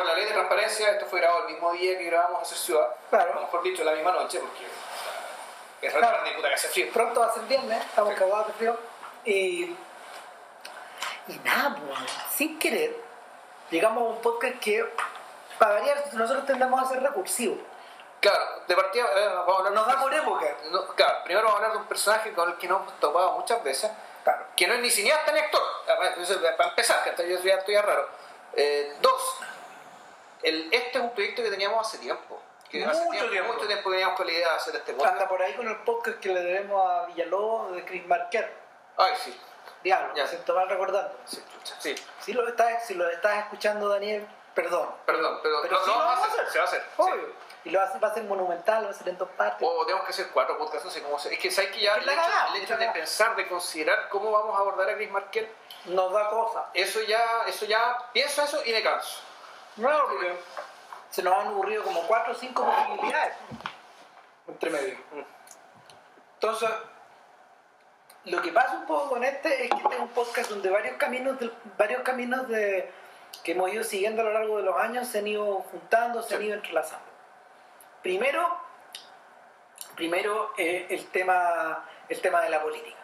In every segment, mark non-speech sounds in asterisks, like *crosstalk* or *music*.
por la ley de transparencia, esto fue grabado el mismo día que grabamos Hacer Ciudad. Claro. O mejor dicho, la misma noche, porque es re Claro. tarde, puta que hace frío. Pronto va a ser viernes, estamos Sí. cagados de frío. Y, y nada, pues, sin querer, llegamos a un podcast que, para variar, nosotros tendemos a ser recursivos. Claro, de partida eh, vamos a hablar Nos da por época. No, claro, primero vamos a hablar de un personaje con el que nos hemos topado muchas veces, Claro. que no es ni cineasta ni actor. Eso, Para empezar, que yo ya estoy ya raro. Eh, dos, el, este es un proyecto que teníamos hace tiempo. Que hace Mucho tiempo, tiempo. mucho tiempo que teníamos con la idea de hacer este podcast. Anda por ahí con el podcast que le debemos a Villalobos de Chris Marquer. Ay, sí. Diablo, Ya. me siento mal recordando. Sí, sí. Si lo estás, si lo estás escuchando, Daniel, perdón. Perdón, pero, Pero no, sí no lo vamos a hacer, hacer. se va a hacer. sí. Obvio. Y lo hace, va a ser monumental, va a ser en dos partes. O tenemos que hacer cuatro podcasts, no sé cómo se- Es que sabes que ya Es el que hecho, el de pensar, de considerar cómo vamos a abordar a Chris Markel, Nos da cosas. eso ya, eso ya, pienso eso y me canso. No, porque se nos han ocurrido como cuatro o cinco posibilidades entre medio. Entonces, lo que pasa un poco con este es que este es un podcast donde varios caminos, del- varios caminos de, que hemos ido siguiendo a lo largo de los años se han ido juntando, se han ido entrelazando. Primero, primero eh, el, tema, el tema de la política.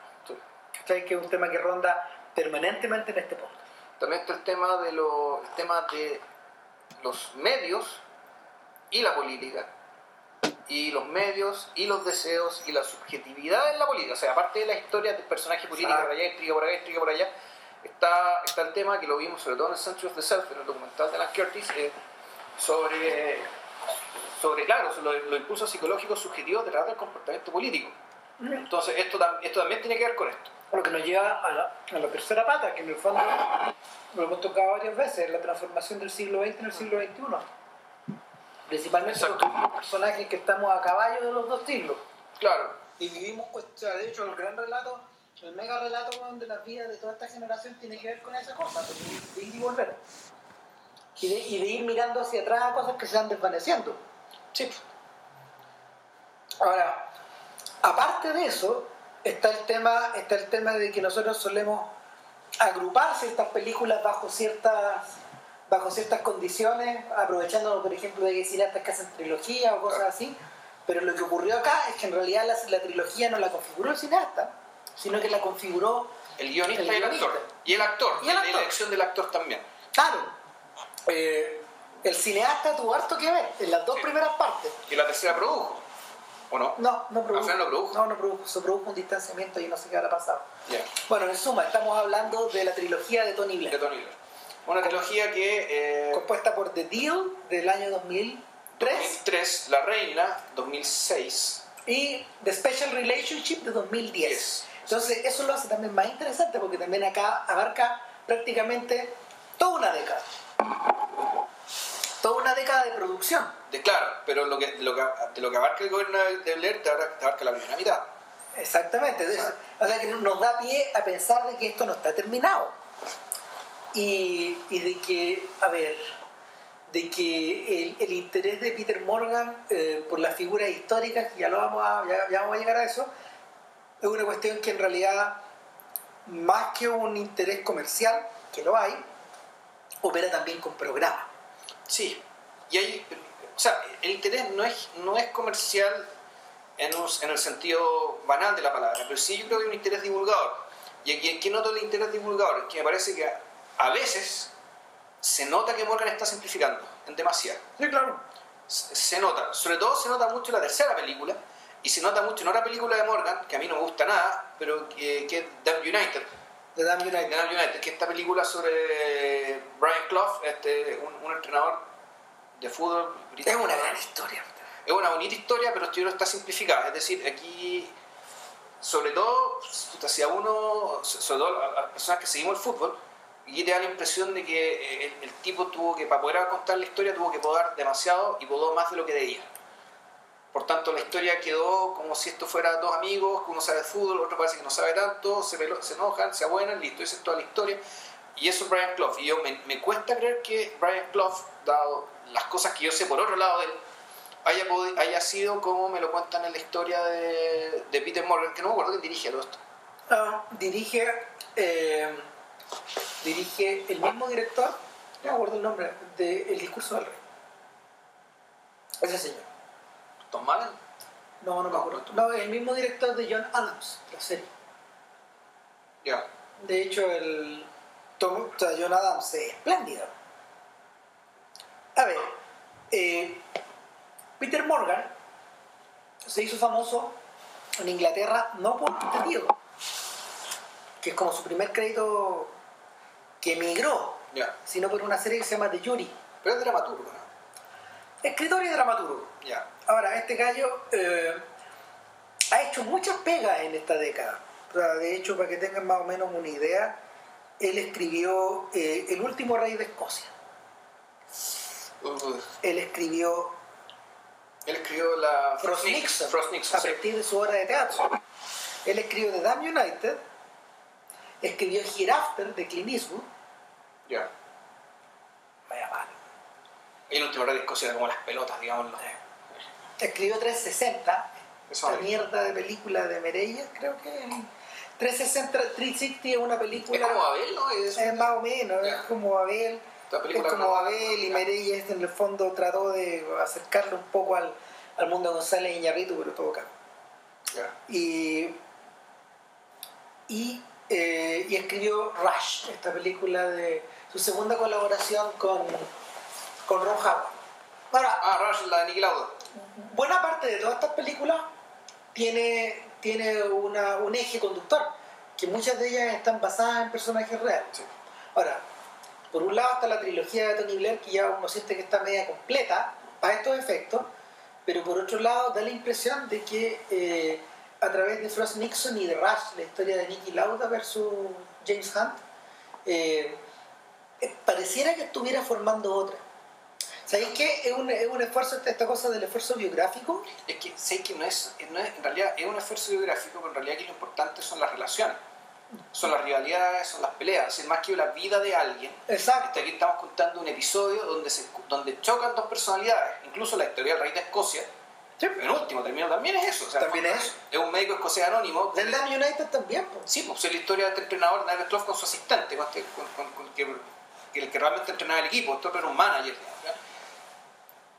¿Cachai? Que es un tema que ronda permanentemente en este podcast. También está el tema de, lo, el tema de los medios y la política. Y los medios y los deseos y la subjetividad en la política. O sea, aparte de la historia del personaje político por allá, intriga por acá, intriga por allá, está, está el tema que lo vimos sobre todo en el Century of the Self, en el documental de Alan Curtis, eh, sobre, sobre, claro, sobre los, los impulsos psicológicos subjetivos detrás del comportamiento político. Entonces, esto, esto también tiene que ver con esto. Lo que nos lleva a la, a la tercera pata, que en el fondo lo hemos tocado varias veces, la transformación del siglo XX en el siglo XXI. Principalmente somos personajes que estamos a caballo de los dos siglos. Claro, Y vivimos, pues, o sea, de hecho, el gran relato, el mega relato de la vida de toda esta generación tiene que ver con esa cosa, pues, de ir y volver. Y de, y de ir mirando hacia atrás a cosas que se van desvaneciendo. sí. Ahora, aparte de eso, está el tema, está el tema de que nosotros solemos agrupar ciertas películas bajo ciertas bajo ciertas condiciones, aprovechándonos, por ejemplo, de cineastas que hacen trilogía o cosas así. Pero lo que ocurrió acá es que en realidad la, la trilogía no la configuró el cineasta, sino que la configuró, El guionista El y el actor. Y el actor. Y el la elección del actor también. claro, eh, el cineasta tuvo harto que ver en las dos Sí. primeras partes. Y la tercera produjo. ¿O no? No, no produjo. ¿Al final no produjo? No, no produjo. Se produjo un distanciamiento y no sé qué habrá pasado. Ya. Bueno, en suma, estamos hablando de la trilogía de Tony De Blair, Tony Blair. Una trilogía que. Eh, compuesta por The Deal del año 2003 2003, La Reina, 2006. y The Special Relationship de 2010. Yes. Entonces, eso lo hace también más interesante porque también acá abarca prácticamente toda una década. Toda una década de producción. De, claro, pero lo que, de, lo que, de lo que abarca el gobierno de Blair te abarca, la primera mitad. Exactamente. O sea que nos da pie a pensar de que esto no está terminado. Y, y de que, a ver, de que el, el interés de Peter Morgan eh, por las figuras históricas, que ya, lo vamos a, ya, ya vamos a llegar a eso, es una cuestión que en realidad, más que un interés comercial, que lo hay, opera también con programas. Sí. Y hay. O sea, el interés no es, no es comercial en, un- en el sentido banal de la palabra, pero sí yo creo que hay un interés divulgador. Y aquí, aquí noto el interés divulgador, que me parece que a, a veces se nota que Morgan está simplificando en demasiado. Sí, claro. se se nota, sobre todo se nota mucho en la tercera película y se nota mucho en otra película de Morgan que a mí no me gusta nada, pero que, que es Damn United, De Damn United. Damn United, que es esta película sobre Brian Clough, este, un, un entrenador de fútbol Es británico. una gran historia. Es una bonita historia, pero esto está simplificada. Es decir, aquí, sobre todo, si a uno, sobre todo a las personas que seguimos el fútbol, y te da la impresión de que eh, el, el tipo tuvo que, para poder contar la historia, tuvo que podar demasiado y podó más de lo que debía. Por tanto, la historia quedó como si esto fuera dos amigos, uno sabe de fútbol, otro parece que no sabe tanto, se, pelo- se enojan, se abuenan, listo, esa es toda la historia. Y eso es Brian Clough. Y yo me, cuesta creer que Brian Clough, dado las cosas que yo sé por otro lado de él, haya, haya sido como me lo cuentan en la historia de, de Peter Morgan, que no me acuerdo quién dirige todo esto. Ah, dirige, eh, dirige el mismo director no me acuerdo el nombre, de El discurso del rey. Ese señor. ¿Tom Mallen? No, no me acuerdo. no. El mismo director de John Adams, la serie. Ya. De hecho, el Tom, o sea, John Adams es espléndido. A ver, eh, Peter Morgan se hizo famoso en Inglaterra no por Peter Diego, que es como su primer crédito que emigró, sino por una serie que se llama The Jury. Pero es dramaturgo, ¿no? Escritor y dramaturgo. Ya. Ahora, este gallo eh, ha hecho muchas pegas en esta década. O sea, de hecho, para que tengan más o menos una idea, él escribió eh, El último rey de Escocia. Uh, Él escribió él escribió la Frost Nixon, Frost Nixon, a sí. partir de su obra de teatro. Él escribió The Damn United, escribió Hereafter de Clint Eastwood. Ya. Vaya mal. Y el último rey de Escocia era como las pelotas, digámoslo. Escribió 360, Eso esta es. mierda de película de Mereyes, creo que. 360, 360 es una película. Es como Abel, ¿no? Es, Es más o menos, es como Abel. Es como no- Abel y. Mereyes en el fondo trató de acercarlo un poco al, al mundo de González Iñárritu, pero todo. Y, y, eh, y escribió Rush, esta película de su segunda colaboración con, con Ron Howard. Ahora, Ah, Rush, la de Nicky Lauda. buena parte de todas estas películas tiene, tiene una, un eje conductor, que muchas de ellas están basadas en personajes reales. Sí. Ahora, por un lado está la trilogía de Tony Blair, que ya uno siente que está media completa para estos efectos, pero por otro lado da la impresión de que eh, a través de Frost Nixon y de Rush, la historia de Nicky Lauda versus James Hunt, eh, eh, pareciera que estuviera formando otra. ¿Sabéis qué? Es un, es un esfuerzo, esta, esta cosa del esfuerzo biográfico, Es que sé que no es, no es- en realidad es un esfuerzo biográfico, pero en realidad aquí lo importante son las relaciones, son las rivalidades, son las peleas, es más que la vida de alguien. exacto, Este, aquí estamos contando un episodio donde, se, donde chocan dos personalidades, incluso la historia del rey de Escocia, Sí. en último término también es eso. o sea, También es eso. Es un médico escocés anónimo. del Damn United también. pues. Sí, pues es la historia de este entrenador, David Troff, con su asistente, con, este- con- con- con el que, el que realmente entrenaba el equipo, esto era un manager. ¿ya?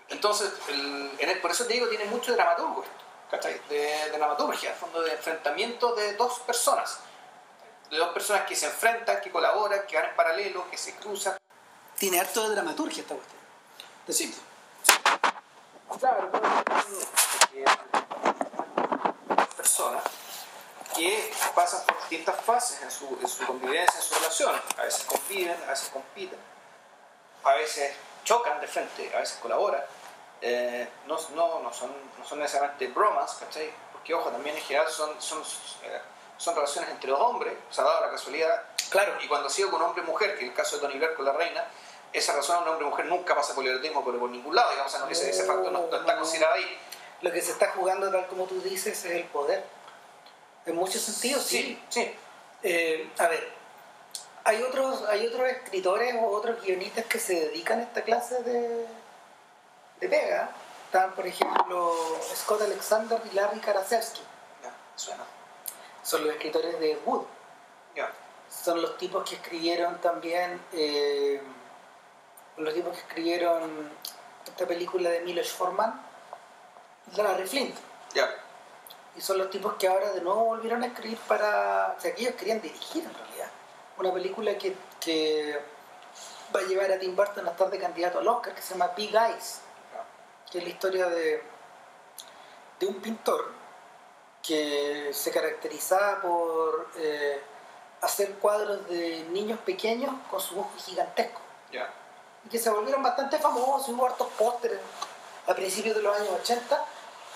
Entonces, el- en el- por eso te digo, tiene mucho de dramaturgo esto, ¿cachai? De, de dramaturgia, al fondo de enfrentamiento de dos personas, de dos personas que se enfrentan, que colaboran, que van en paralelo, que se cruzan. Tiene harto de dramaturgia esta cuestión. Sí. Claro, personas que pasan por distintas fases en su, en su convivencia, en su relación. A veces conviven, a veces compiten, a veces chocan de frente, a veces colaboran. Eh, no, no, no, son, no son necesariamente bromas, ¿cachai? Porque, ojo, también en general son, son, eh, son relaciones entre dos hombres, se ha dado la casualidad. Claro. Y cuando ha sido con hombre-mujer, que en el caso de Tony Blair con la reina, esa relación de hombre-mujer nunca pasa por el erotismo por, por ningún lado, digamos, o no, ese, ese factor no, no está considerado ahí. Lo que se está jugando, tal como tú dices, es el poder. En muchos sentidos, sí. Sí, sí. Eh, a ver, hay otros, hay otros escritores o otros guionistas que se dedican a esta clase de, de pega. Están, por ejemplo, Scott Alexander y Larry. Ya, suena. Son los escritores de Wood. Ya. Son los tipos que escribieron también, eh, los tipos que escribieron esta película de Milos Forman, Larry Flint. Ya. Y son los tipos que ahora de nuevo volvieron a escribir para... O sea, que ellos querían dirigir en realidad. Una película que, que va a llevar a Tim Burton a estar de candidato al Oscar, que se llama Big Eyes, que es la historia de, de un pintor que se caracterizaba por eh, hacer cuadros de niños pequeños con sus ojos gigantescos. Ya. Y que se volvieron bastante famosos, hubo hartos pósteres a principios de los años 80,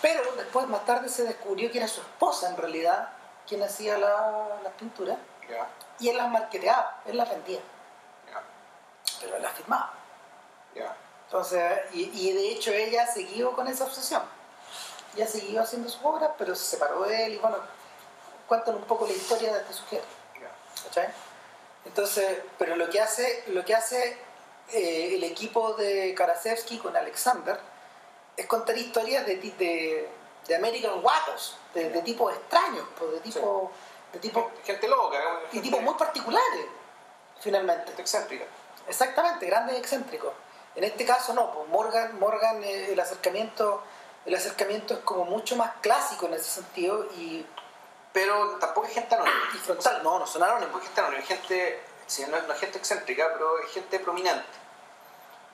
pero después más tarde se descubrió que era su esposa en realidad quien hacía la- las pinturas Ya. y él las marketeaba, él las vendía, Ya. pero él las firmaba. Ya. Entonces, y, y de hecho ella siguió con esa obsesión. Ella siguió haciendo sus obras, pero se separó de él y bueno, cuentan un poco la historia de este sujeto. ¿cachai? Entonces, pero lo que hace, lo que hace eh, el equipo de Karasevsky con Alexander es contar historias de, de, de American Watos, de, de tipos extraños, pues, de tipo, de tipo, Gente loca, y gente, tipos muy particulares, finalmente. excéntrica. Exactamente, grandes excéntricos. En este caso no, pues Morgan, Morgan eh, el acercamiento el acercamiento es como mucho más clásico en ese sentido y pero tampoco es gente anónima y frontal, no, no son anónimos. Es gente anónima, es gente, sí, no, es gente excéntrica, pero es gente prominente.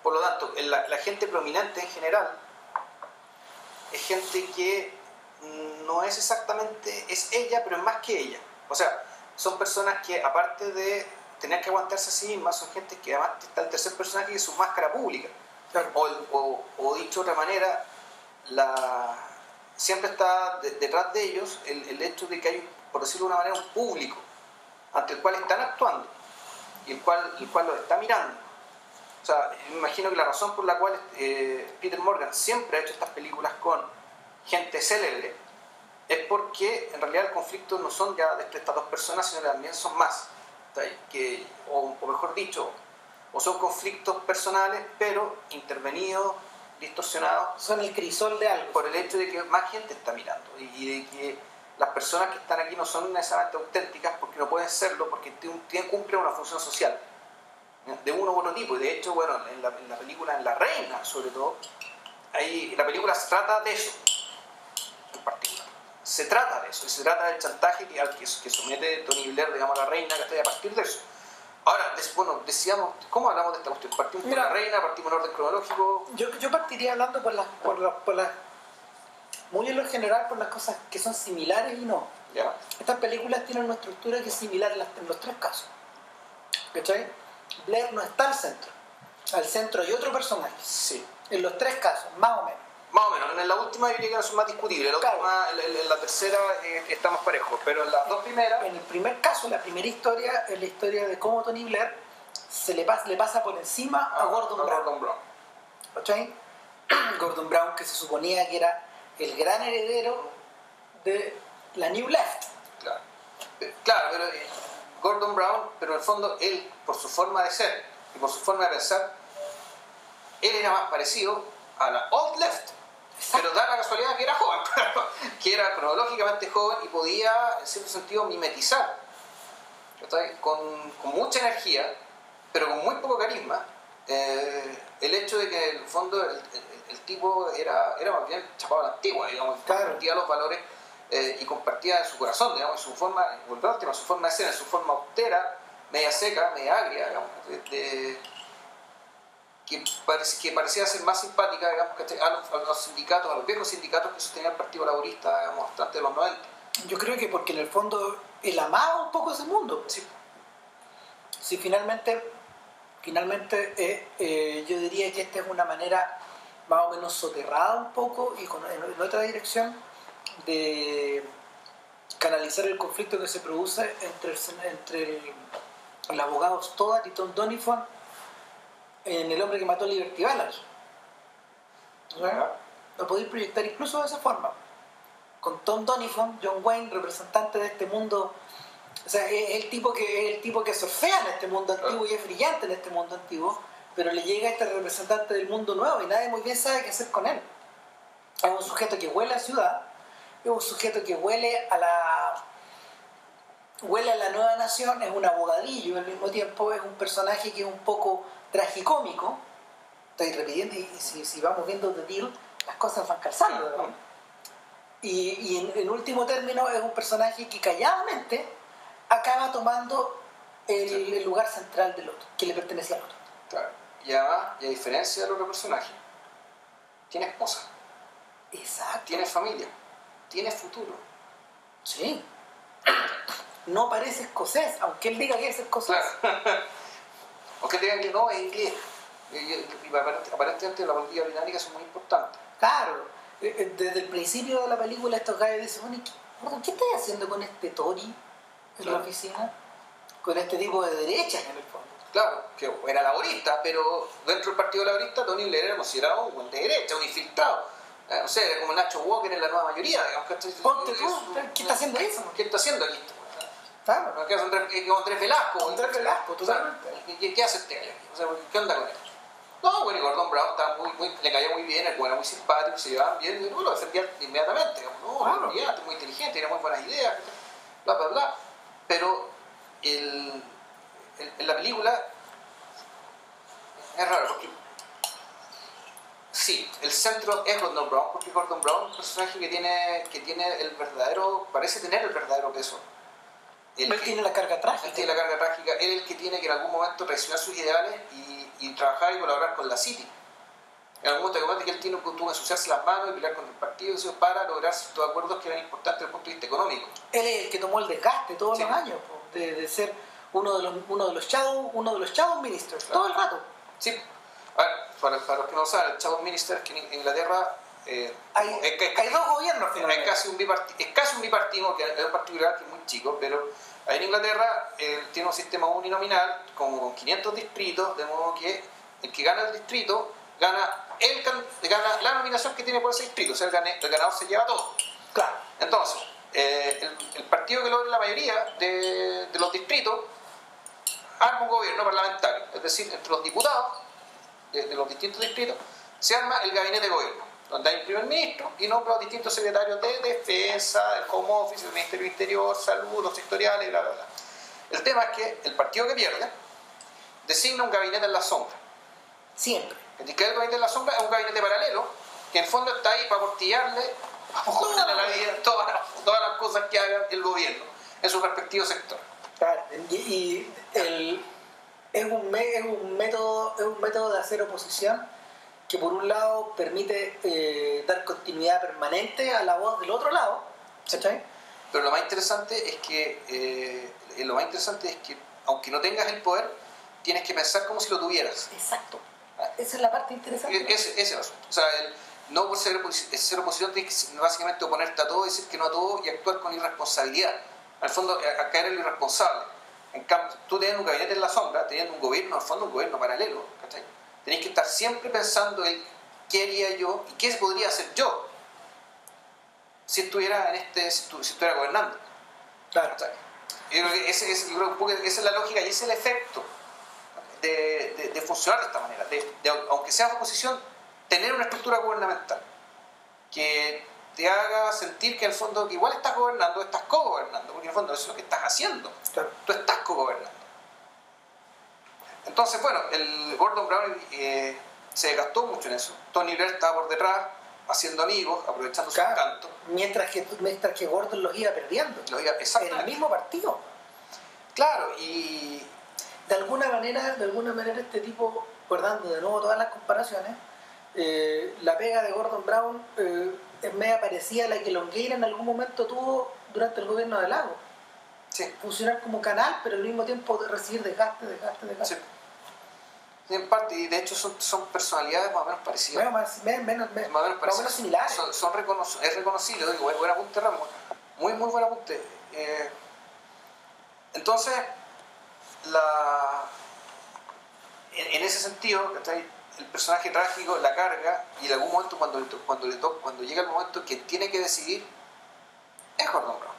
Por lo tanto, la, la gente prominente en general es gente que no es exactamente, es ella, pero es más que ella. O sea, son personas que aparte de tener que aguantarse a sí mismas, son gente que además está el tercer personaje que es su máscara pública. O, o, dicho de otra manera, la, siempre está detrás de ellos el, el, hecho de que hay, por decirlo de una manera, un público ante el cual están actuando y el cual, el cual los está mirando. O sea, me imagino que la razón por la cual eh, Peter Morgan siempre ha hecho estas películas con gente célebre es porque en realidad el conflicto no son ya de estas dos personas, sino que también son más. Que, o, mejor dicho, o son conflictos personales, pero intervenidos, distorsionados. Son el crisol de algo. Por el hecho de que más gente está mirando y de que las personas que están aquí no son necesariamente auténticas porque no pueden serlo, porque cumplen una función social de uno u otro tipo. Y de hecho, bueno, en la, en la película, en La Reina, sobre todo, ahí, la película se trata de eso, en particular se trata de eso, se trata del chantaje que, al que, somete Tony Blair, digamos, a la reina, que está a partir de eso. Ahora, bueno, decíamos, ¿cómo hablamos de esta cuestión? ¿Partimos por la reina? ¿Partimos en orden cronológico? Yo, yo partiría hablando por las, por, por las, muy en lo general, por las cosas que son similares y no. Estas películas tienen una estructura que es similar en, en los tres casos. ¿Cachai? Blair no está al centro. Al centro hay otro personaje. Sí. En los tres casos, más o menos. Más o menos, en la última yo diría que son más discutibles, en, la tercera eh, estamos parejos, pero en las dos primeras... En el primer caso, la primera historia es la historia de cómo Tony Blair se le pasa, le pasa por encima a, Gordon, Brown. Gordon Brown. *clears throat* Gordon Brown que se suponía que era el gran heredero de la New Left. Claro, eh, claro pero eh, Gordon Brown, pero en el fondo él, por su forma de ser y por su forma de pensar, él era más parecido a la Old Left pero da la casualidad que era joven, *laughs* que era cronológicamente joven y podía, en cierto sentido, mimetizar con, con mucha energía, pero con muy poco carisma, eh, el hecho de que en el fondo el, el, tipo era, era más bien chapado a la antigua, digamos, compartía los valores eh, y compartía en su corazón, digamos, su forma, su forma de ser, en su forma austera, media seca, media agria, digamos, de que, que parecía ser más simpática digamos, a, los, sindicatos, a los viejos sindicatos que sostenían el Partido Laborista digamos, de los 90. Yo creo que porque en el fondo él amaba un poco ese mundo. Sí. Sí, finalmente, finalmente eh, eh, yo diría que esta es una manera más o menos soterrada un poco y con, en, otra dirección de canalizar el conflicto que se produce entre el, entre el, abogado Stoddard y Tom Donifon en El hombre que mató a Liberty Ballard. Lo podéis proyectar incluso de esa forma. Con Tom Donifon, John Wayne, representante de este mundo. O sea, es el tipo que, es el tipo que surfea en este mundo antiguo y es brillante en este mundo antiguo, pero le llega este representante del mundo nuevo y nadie muy bien sabe qué hacer con él. Es un sujeto que huele a ciudad, es un sujeto que huele a la huele a la nueva nación, es un abogadillo al mismo tiempo, es un personaje que es un poco tragicómico, estoy repitiendo, y si, vamos viendo The Deal, las cosas van calzando, Y, en, último término es un personaje que calladamente acaba tomando el, lugar central del otro, que le pertenece al otro. Claro. Y además, y a diferencia del otro personaje, tiene esposa. Exacto. Tiene familia. Tiene futuro. Sí. No parece escocés, aunque él diga que es escocés. *laughs* Aunque digan que no, es inglés. Y, aparentemente la política británica son muy importantes. Claro, eh, eh, desde el principio de la película estos gallos dicen, bueno, ¿qué estás haciendo con este Tory en la oficina? Con este tipo de derechas en el fondo. Claro, que era laborista, pero dentro del Partido Laborista Tony Blair era considerado un de derecha, un infiltrado. Eh, no sé, como Nacho Walker en la nueva mayoría, digamos. Ponte tú, ¿qué está haciendo eso? ¿Qué está haciendo aquí? Claro. ¿Qué hace Andrés Velasco? Andrés Velasco, totalmente. ¿Qué, ¿Qué, hace este? O sea, ¿qué onda con él? No, bueno, y Gordon Brown está muy, muy, le caía muy bien, el era muy simpático, se llevaban bien, y lo defendía inmediatamente. no, claro. es muy inteligente, tiene muy buenas ideas, bla, bla, bla. Pero el, el, en la película Es raro, porque sí, el centro es Gordon Brown, porque Gordon Brown es un personaje que tiene, que tiene el verdadero, parece tener el verdadero peso. Él que- tiene la carga trágica. él tiene la carga trágica, él es el que tiene que en algún momento traicionar sus ideales y, y trabajar y colaborar con la City. En algún momento que él tiene, que ensuciarse las manos y pelear con el partido eso, para lograr ciertos acuerdos que eran importantes desde el punto de vista económico. Él es el que tomó el desgaste todos Sí. los años po, de, de ser uno de los uno de los shadow, uno de los shadow ministers Claro. todo el rato. Sí, a ver, para, para los que no saben, el Shadow Minister, que en Inglaterra eh, Hay, es, que- hay dos gobiernos es casi un biparti- es casi un bipartismo, que es un particular que es muy chico, pero ahí en Inglaterra eh, tiene un sistema uninominal como con 500 distritos, de modo que el que gana el distrito gana, el, gana la nominación que tiene por ese distrito, o sea, el, ganador se lleva todo. Claro. Entonces, eh, el, el partido que logra la mayoría de, de los distritos arma un gobierno parlamentario, es decir, entre los diputados de, de los distintos distritos se arma el gabinete de gobierno, donde hay un primer ministro y nombra a distintos secretarios de defensa, el home office, el ministerio del interior, salud, los sectoriales, bla, bla, bla. El tema es que el partido que pierde designa un gabinete en la sombra. Siempre. El gabinete en la sombra es un gabinete paralelo que en el fondo está ahí para portillarle a la vida todas las, todas las cosas que haga el gobierno en su respectivo sector. Claro, y, y el, es, un, es, un método, es un método de hacer oposición que por un lado permite eh, dar continuidad permanente a la voz del otro lado, ¿cachai? Pero lo más interesante es que eh, lo más interesante es que aunque no tengas el poder, tienes que pensar como si lo tuvieras. Exacto. Esa es la parte interesante. Ese, ese es el asunto. O sea, el- no por ser, ser oposición tienes que básicamente oponerte a todo, decir que no a todo y actuar con irresponsabilidad. Al fondo, a, a caer en lo irresponsable. En cambio, tú teniendo un gabinete en la sombra, teniendo un gobierno, al fondo un gobierno paralelo, ¿cachai? Tenés que estar siempre pensando en qué haría yo y qué podría hacer yo si estuviera en este, si, estu- si estuviera gobernando. Claro. ¿cachai? Yo creo que ese es, yo creo que un poco esa es la lógica y ese es el efecto de, de- de funcionar de esta manera, de, de, aunque seas oposición, tener una estructura gubernamental que te haga sentir que en el fondo que igual estás gobernando, estás co-gobernando, porque en el fondo eso es lo que estás haciendo, claro. tú estás co-gobernando. Entonces, bueno, el Gordon Brown eh, se gastó mucho en eso. Tony Blair estaba por detrás, haciendo amigos, aprovechando su Claro. encanto. Mientras que, mientras que Gordon los iba perdiendo. En el mismo partido. Claro, y de alguna manera, de alguna manera este tipo, guardando de nuevo todas las comparaciones, eh, la pega de Gordon Brown eh, es media parecida a la que Longueira en algún momento tuvo durante el gobierno de Lago. sí, Funcionar como canal, pero al mismo tiempo recibir desgaste, desgaste, desgaste. Sí, En parte, y de hecho son, son personalidades más o menos parecidas. Menos, más, menos, menos, menos, más o menos, más o parecidas. menos similares. Son, son recono- es reconocido, digo, buen, buen apunte Ramos. Muy, muy buen apunte. Eh, entonces, la, en, en ese sentido, el personaje trágico la carga y en algún momento cuando, cuando, le to- cuando llega el momento que tiene que decidir, es Gordon Brown.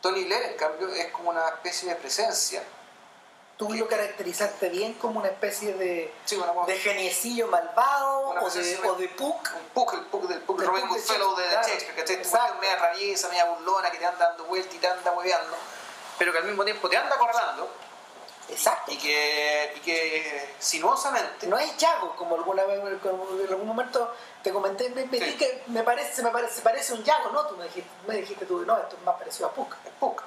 Tony Blair, en cambio, es como una especie de presencia. Tú lo caracterizaste bien como una especie de, Sí, una, de geniecillo malvado o de, o de puk. un Puck, el Puck del Puck, Robin Puck de Goodfellow de Shakespeare, ¿cachai? Exacto. cuestión media rabiesa, media burlona, que te anda dando vueltas y te anda hueveando, pero que al mismo tiempo te anda acorralando Exacto. y que, y que sinuosamente, No es Yago, como alguna vez, en algún momento te comenté, me, me Sí. di que me parece, me parece, parece un Yago, ¿no? Tú me dijiste, me dijiste tú, no, esto es más parecido a Puck. es Puck,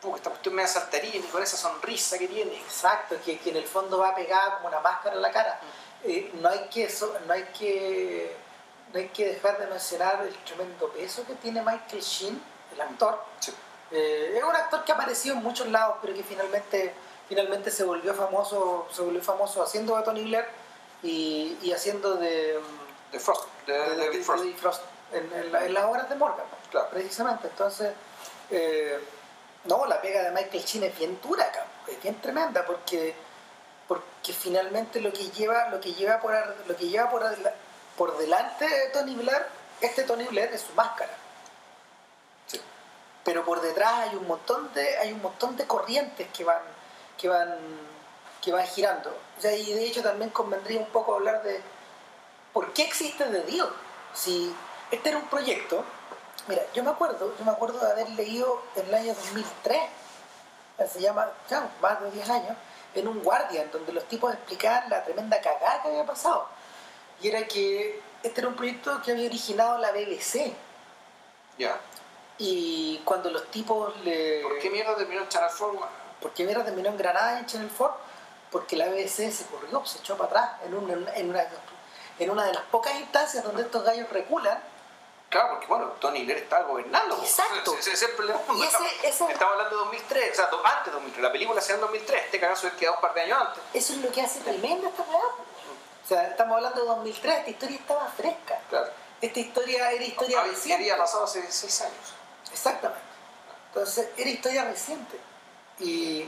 Puck, esta cuestión media saltarina y con esa sonrisa que tiene. Exacto, que, que en el fondo va pegada como una máscara en la cara. Eh, no hay que no hay que no hay que dejar de mencionar el tremendo peso que tiene Michael Sheen, el actor. Sí. Eh, es un actor que ha aparecido en muchos lados, pero que finalmente, finalmente se volvió famoso, se volvió famoso haciendo de Tony Blair y, y haciendo de, mm, De Frost, de, de- Frost. En, en la- en las obras de Morgan, Claro. precisamente. Entonces, eh, no, la pega de Michael Sheen es bien dura, es bien tremenda, porque, porque finalmente lo que lleva, lo que lleva por lo que lleva por, por delante de Tony Blair, este Tony Blair es su máscara. Sí. Pero por detrás hay un montón de, hay un montón de corrientes que van, que van, que van girando. O sea, y de hecho también convendría un poco hablar de por qué existe The Deal. Si este era un proyecto, mira, yo me acuerdo, yo me acuerdo de haber leído en el año 2003, se llama, ya, más de 10 años, en un Guardian, donde los tipos explicaban la tremenda cagada que había pasado. Y era que este era un proyecto que había originado la BBC. Ya. Y cuando los tipos le... ¿Por qué mierda terminó en Channel 4? weón? ¿Por qué mierda terminó en Granada en Channel 4? Porque la BBC se corrió, se echó para atrás en, un- en una, en una de las pocas instancias donde estos gallos reculan. Claro, porque bueno, Tony Blair estaba gobernando. Exacto. Ese, ese es el problema. Y ese- ese- Estamos hablando de 2003, o sea, antes de 2003. La película se da en 2003. Este cagazo es quedado un par de años antes. Eso es lo que hace tremenda esta weá. po. O sea, estamos hablando de 2003, esta historia estaba fresca. Claro. Esta historia era historia Había, reciente. había pasado hace 6 años. Exactamente. Entonces, era historia reciente. Y,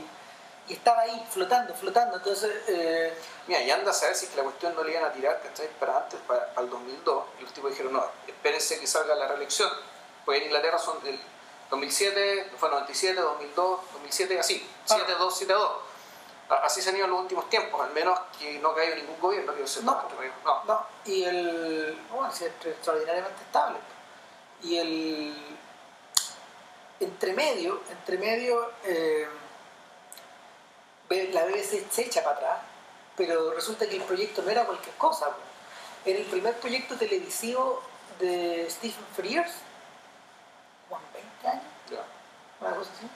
y estaba ahí, flotando, flotando. Entonces, eh, Mira, y anda a saber si es que la cuestión no le iban a tirar, ¿cachai? Para antes, para, para el 2002. Y los tipos dijeron, no, espérense que salga la reelección. Pues en Inglaterra son el 2007, fue 97, 2002, 2007 y así. Ah. 7, 2, 7, 2. A- Así se han ido en los últimos tiempos, al menos que no caiga ningún gobierno que yo sepa. No. no. no. Y el. Bueno, es extraordinariamente estable. Y el. Entre medio, entre medio, eh, la BBC se echa para atrás, pero resulta que el proyecto no era cualquier cosa. Era el primer proyecto televisivo de Stephen Frears, como en 20 años. Una cosa así.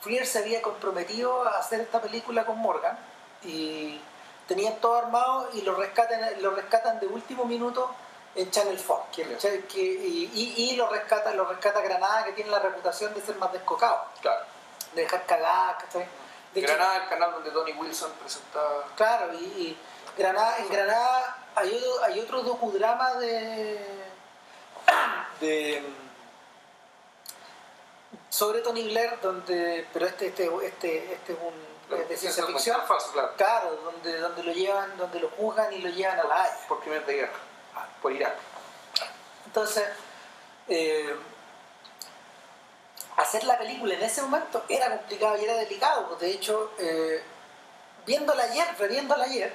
Frears se había comprometido a hacer esta película con Morgan y tenían todo armado y lo rescatan, lo rescatan de último minuto en Channel 4 que, Ya. que- y, y- y lo rescata lo rescata Granada que tiene la reputación de ser más descocado Claro. De dejar cagadas ¿cachai? De hecho, Granada, el canal donde Tony Wilson presentaba. Claro, y, y Granada, en Granada hay, hay otro docudrama de, de sobre Tony Blair, donde, pero este, este, este, este es un de ciencia ficción, falso, claro. claro, donde, donde lo llevan, donde lo juzgan y lo llevan a la Haya. Por primer de guerra. Por Irak. Entonces, eh, hacer la película en ese momento era complicado y era delicado. pues, De hecho, eh, viéndola ayer, reviéndola ayer,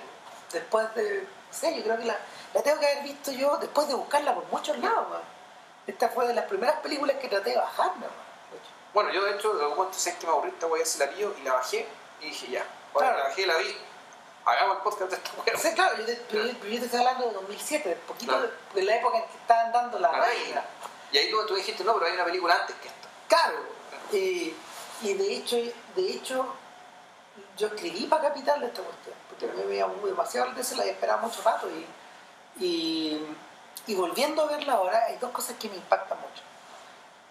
después de. No sé, yo creo que la, la tengo que haber visto yo después de buscarla por muchos lados. weón. Esta fue de las primeras películas que traté de weón, de hecho. Bueno, yo de hecho, de algún momento sé que me aburrí esta weá, se la pillo y la bajé y dije ya. Claro. la bajé y la vi. Hagamos el podcast de esta weá. Sí, claro, yo te, yo- yo te estoy hablando de 2007, poquito Claro. de, de la época en que estaban dando la, La reina. reina. Y ahí tú, tú dijiste, no, pero hay una película antes que esta. Claro, eh, y de hecho, de hecho, yo escribí para Capital de esta cuestión, porque a mí me veía muy demasiado de se la había esperado mucho rato y, y, y volviendo a verla ahora hay dos cosas que me impactan mucho.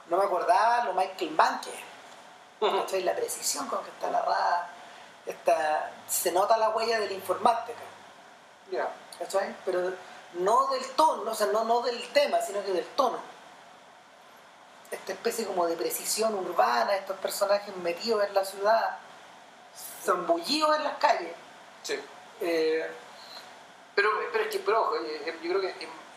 No me acordaba lo Michael Mann que es, ¿cachai? la precisión con que está narrada, está, se nota la huella del informante. ¿cachai? pero no del tono, o sea, no, no del tema, sino que del tono esta especie como de precisión urbana, estos personajes metidos en la ciudad, zambullidos en las calles. Sí. Eh, Pero, pero es que, pero ojo, eh, yo creo que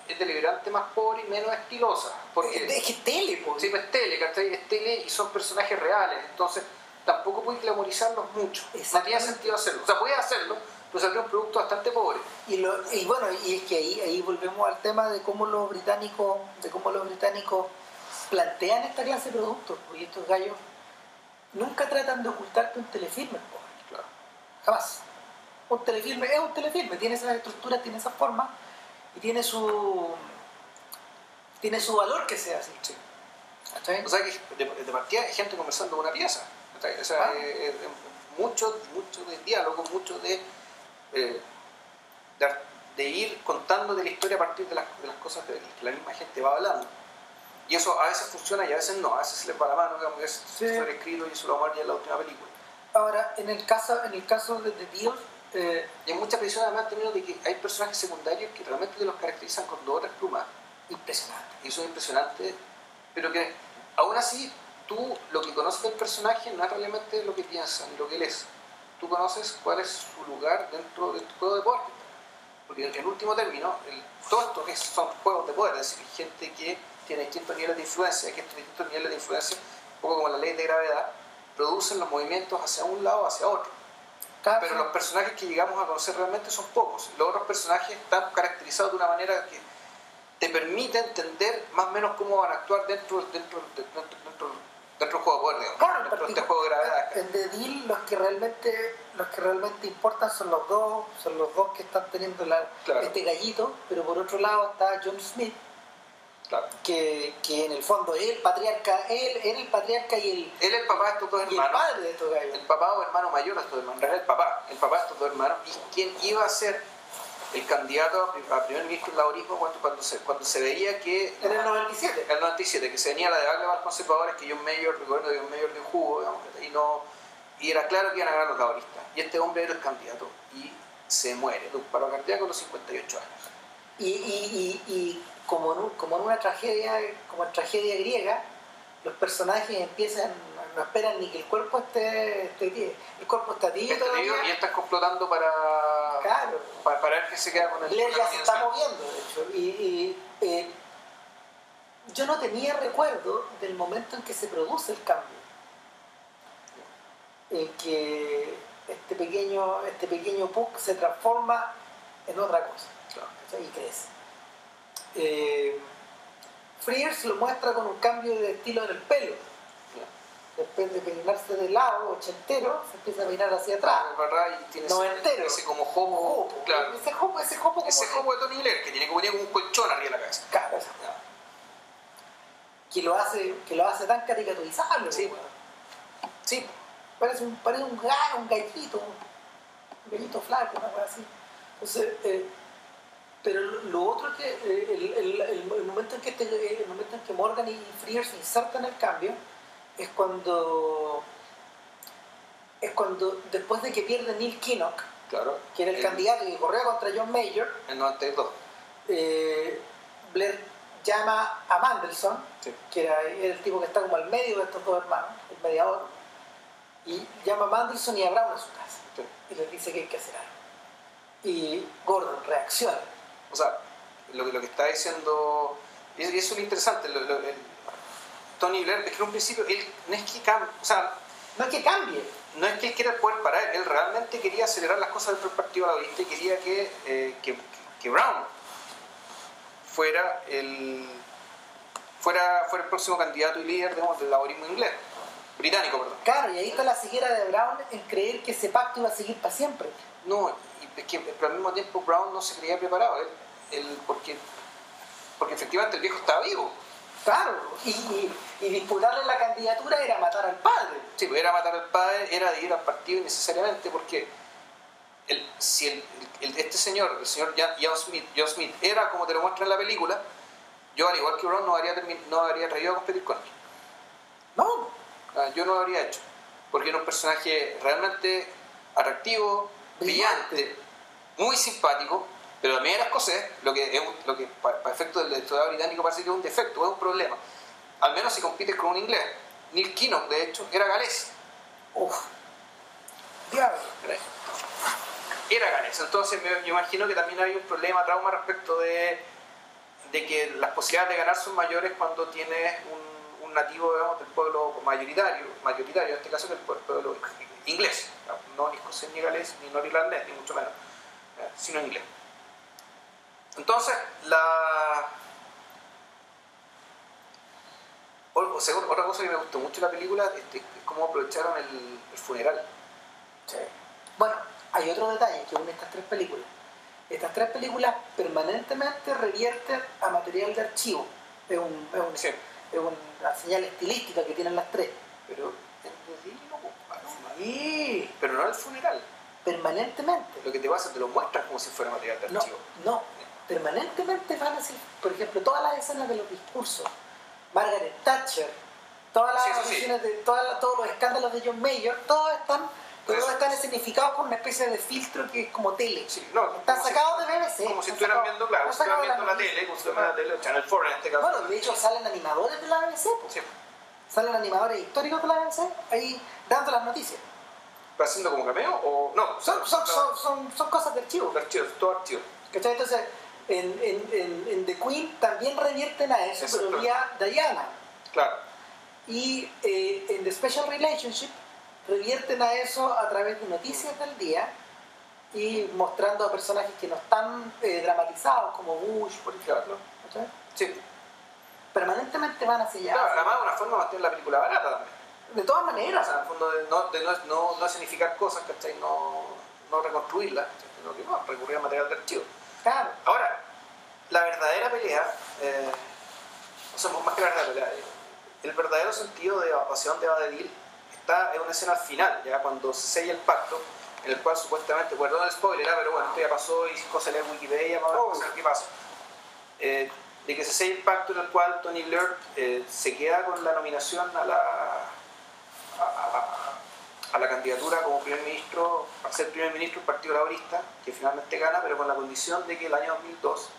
es- deliberante más pobre y menos estilosa. Porque es que es tele, po. sí, pues, es tele, ¿cachai? Es tele y son personajes reales. Entonces, tampoco puedes glamorizarlos mucho. No tiene sentido hacerlo. O sea, puedes hacerlo, pero saldría un producto bastante pobre. Y, lo- y bueno, y es que ahí, ahí volvemos al tema de cómo los británicos, de cómo los británicos plantean esta clase de productos, porque estos gallos nunca tratan de ocultarte un telefilme. Claro. jamás. Un telefilme es un telefilme, tiene esas estructuras, tiene esa forma y tiene su tiene su valor que sea así. Sí. O sea que de, de partida hay gente conversando una pieza. O sea, Ah. eh, eh, mucho, mucho de diálogo, mucho de, eh, de, de ir contando de la historia a partir de las, de las cosas que la misma gente va hablando. Y eso a veces funciona y a veces no, a veces se les va la mano, digamos que es Sí. escrito y eso lo vamos a ver ya en la última película. Ahora, en el caso, en el caso de The Deal, eh, Y hay mucha presión además en términos de que hay personajes secundarios que realmente te los caracterizan con dos o tres plumas impresionante. y son impresionantes, pero que aún así tú lo que conoces del personaje no es realmente lo que piensa ni lo que él es. Tú conoces cuál es su lugar dentro del juego de poder. Porque en último término, el- todo esto es- son juegos de poder, es decir, gente que tiene distintos niveles de influencia, que estos distintos niveles de influencia, un poco como la ley de gravedad, producen los movimientos hacia un lado o hacia otro. Pero los personajes que llegamos a conocer realmente son pocos. Los otros personajes están caracterizados de una manera que te permite entender más o menos cómo van a actuar dentro, dentro, dentro, dentro Dentro del juego de poder, digamos. Claro, en dentro de este juego de gravedad. En The Deal los que realmente los que realmente importan son los dos, son los dos que están teniendo la- Claro. este gallito, pero por otro lado está John Smith, Claro. que, que en el fondo es el patriarca, él era el patriarca y el, Él es el papá de estos dos y el hermanos. padre de estos gallos. el papá o hermano mayor de estos hermanos, en realidad el papá, el papá de estos dos hermanos, y quien iba a ser el candidato a pri- a primer ministro del laborismo cuando, cuando, se, cuando se veía que En el 97. el 97, que se venía la debacle para los conservadores, que John Mayor, el gobierno de John Mayor dio un jugo, digamos, y, no, y era claro que iban a ganar los laboristas. Y este hombre era el candidato y se muere de un paro cardíaco a los 58 años. Y, y, y, y como, en un- como en una tragedia, como en tragedia griega, los personajes empiezan, no esperan ni que el cuerpo esté, esté el cuerpo está tibio y están complotando para, Claro. para, para ver qué se queda con el con ya se está moviendo, de hecho. Y, y, eh, yo no tenía recuerdo del momento en que se produce el cambio. En que este pequeño, este pequeño Puck se transforma en otra cosa. Y crece. Eh, Frears lo muestra con un cambio de estilo en el pelo. Después de peinarse de lado, ochentero, se empieza a peinar hacia atrás. Y tiene No ese, como jopo, claro. Ese jopo, ese jopo como Ese jopo de Tony Blair, que tiene como, tiene como un colchón arriba de la cabeza. Claro, que lo hace, que lo hace tan caricaturizable. Sí, parece un, parece un gallo, un gallito, un gallito flaco, una cosa así. Entonces, eh, pero lo otro que eh, el, el- el- el momento en que el momento en que Morgan y Freer se insertan el cambio es cuando es cuando después de que pierde Neil Kinnock, Claro. que era el, candidato que corría contra John Mayer, El 92. eh, Blair llama a Mandelson, Sí. que era, era el tipo que está como al medio de estos dos hermanos, el mediador, y llama a Mandelson y a Brown a su casa Sí. y les dice que hay que hacer algo. Y Gordon reacciona. O sea, lo, que- lo que está diciendo. Y eso es lo interesante. lo- lo- el- Tony Blair, es que en un principio él no es que cam- o sea, No es que cambie, no es que él quiera el poder parar, él realmente quería acelerar las cosas dentro del Partido Laborista y quería que, eh, que, que Brown fuera el fuera, fuera el próximo candidato y líder digamos, del laborismo inglés, británico, perdón. claro, y ahí está la ceguera de Brown en creer que ese pacto iba a seguir para siempre. No, es que, pero al mismo tiempo Brown no se creía preparado, él, él- porque, porque efectivamente el viejo estaba vivo. Claro, y, y, y disputarle la candidatura era matar al padre. Si pudiera matar al padre, era de ir al partido innecesariamente, porque el, si el, el- este señor, el señor John Smith, John Smith, era como te lo muestra en la película, yo al igual que Brown no habría, no habría traído a competir con él. No, Ah, Yo no lo habría hecho, porque era un personaje realmente atractivo, Brillante. brillante, muy simpático, pero también era escocés, lo que, es un- lo que para, para efectos del estudiado británico parece que es un defecto, es un problema. Al menos si compites con un inglés. Neil Kinnock, de hecho, era galés. uff, diablo. Era galés. Entonces me, imagino que también había un problema, trauma respecto de, de que las posibilidades de ganar son mayores cuando tienes un, un nativo digamos, del pueblo mayoritario, mayoritario, en este caso del pueblo, pueblo inglés, no ni escocés ni galés, ni norirlandés, ni mucho menos, eh, sino inglés. Entonces, la... o- otra cosa que me gustó mucho de la película este, es cómo aprovecharon el, el funeral. Sí. Bueno, hay otro detalle que une estas tres películas. Estas tres películas permanentemente revierten a material de archivo. Es, un- es un- Sí. es una señal estilística que tienen las tres. Pero es no. Sí, pero no el funeral. permanentemente. Lo que te pasa, te lo muestran como si fuera material de No, archivo. no, permanentemente van a ser, por ejemplo, todas las escenas de los discursos, Margaret Thatcher, todas las Sí, de todas las- todos los escándalos de John Mayer, todos están, todos eso. están escenificados con una especie de filtro que es como tele. Sí, no, Están como si- sacados de BBC. Como si estuvieran sacados- viendo, claro, si estuvieran sacados viendo la tele, como si estuvieran viendo la tele, Channel 4 en este caso. Bueno, de hecho salen animadores de la BBC, pues. Sí, salen animadores históricos de la BBC ahí dando las noticias. ¿Pero haciendo como cameo o no? Son, son, no, son, son, son cosas de archivo. de archivo, todo archivo. ¿Cachai? Entonces, en, en, en, en The Queen también revierten a eso, Exacto. pero vía Diana. Claro. Y eh, en The Special Relationship revierten a eso a través de noticias del día y mostrando a personajes que no están eh, dramatizados, como Bush, por ejemplo. Sí. permanentemente van hacia allá. Claro, además una forma de mantener la película barata también. De todas O maneras. sea, en el fondo de no, de no, no, no significar cosas, ¿cachai? No, no reconstruirlas, sino que no, recurrir a material de archivo. Claro. Ahora, la verdadera pelea, eh, o sea, más que la verdadera pelea, eh, el verdadero sentido de hacia dónde va Devil está en una escena al final, ya cuando se sella el pacto, en el cual supuestamente, perdón el spoiler, ah, pero bueno, esto ya pasó y José lee Wikipedia para Oh. ver qué pasa. Eh, de que se sella el pacto en el cual Tony Blair eh, se queda con la nominación a la, a, a- a la candidatura como primer ministro, para ser primer ministro del Partido Laborista, que finalmente gana, pero con la condición de que el año 2002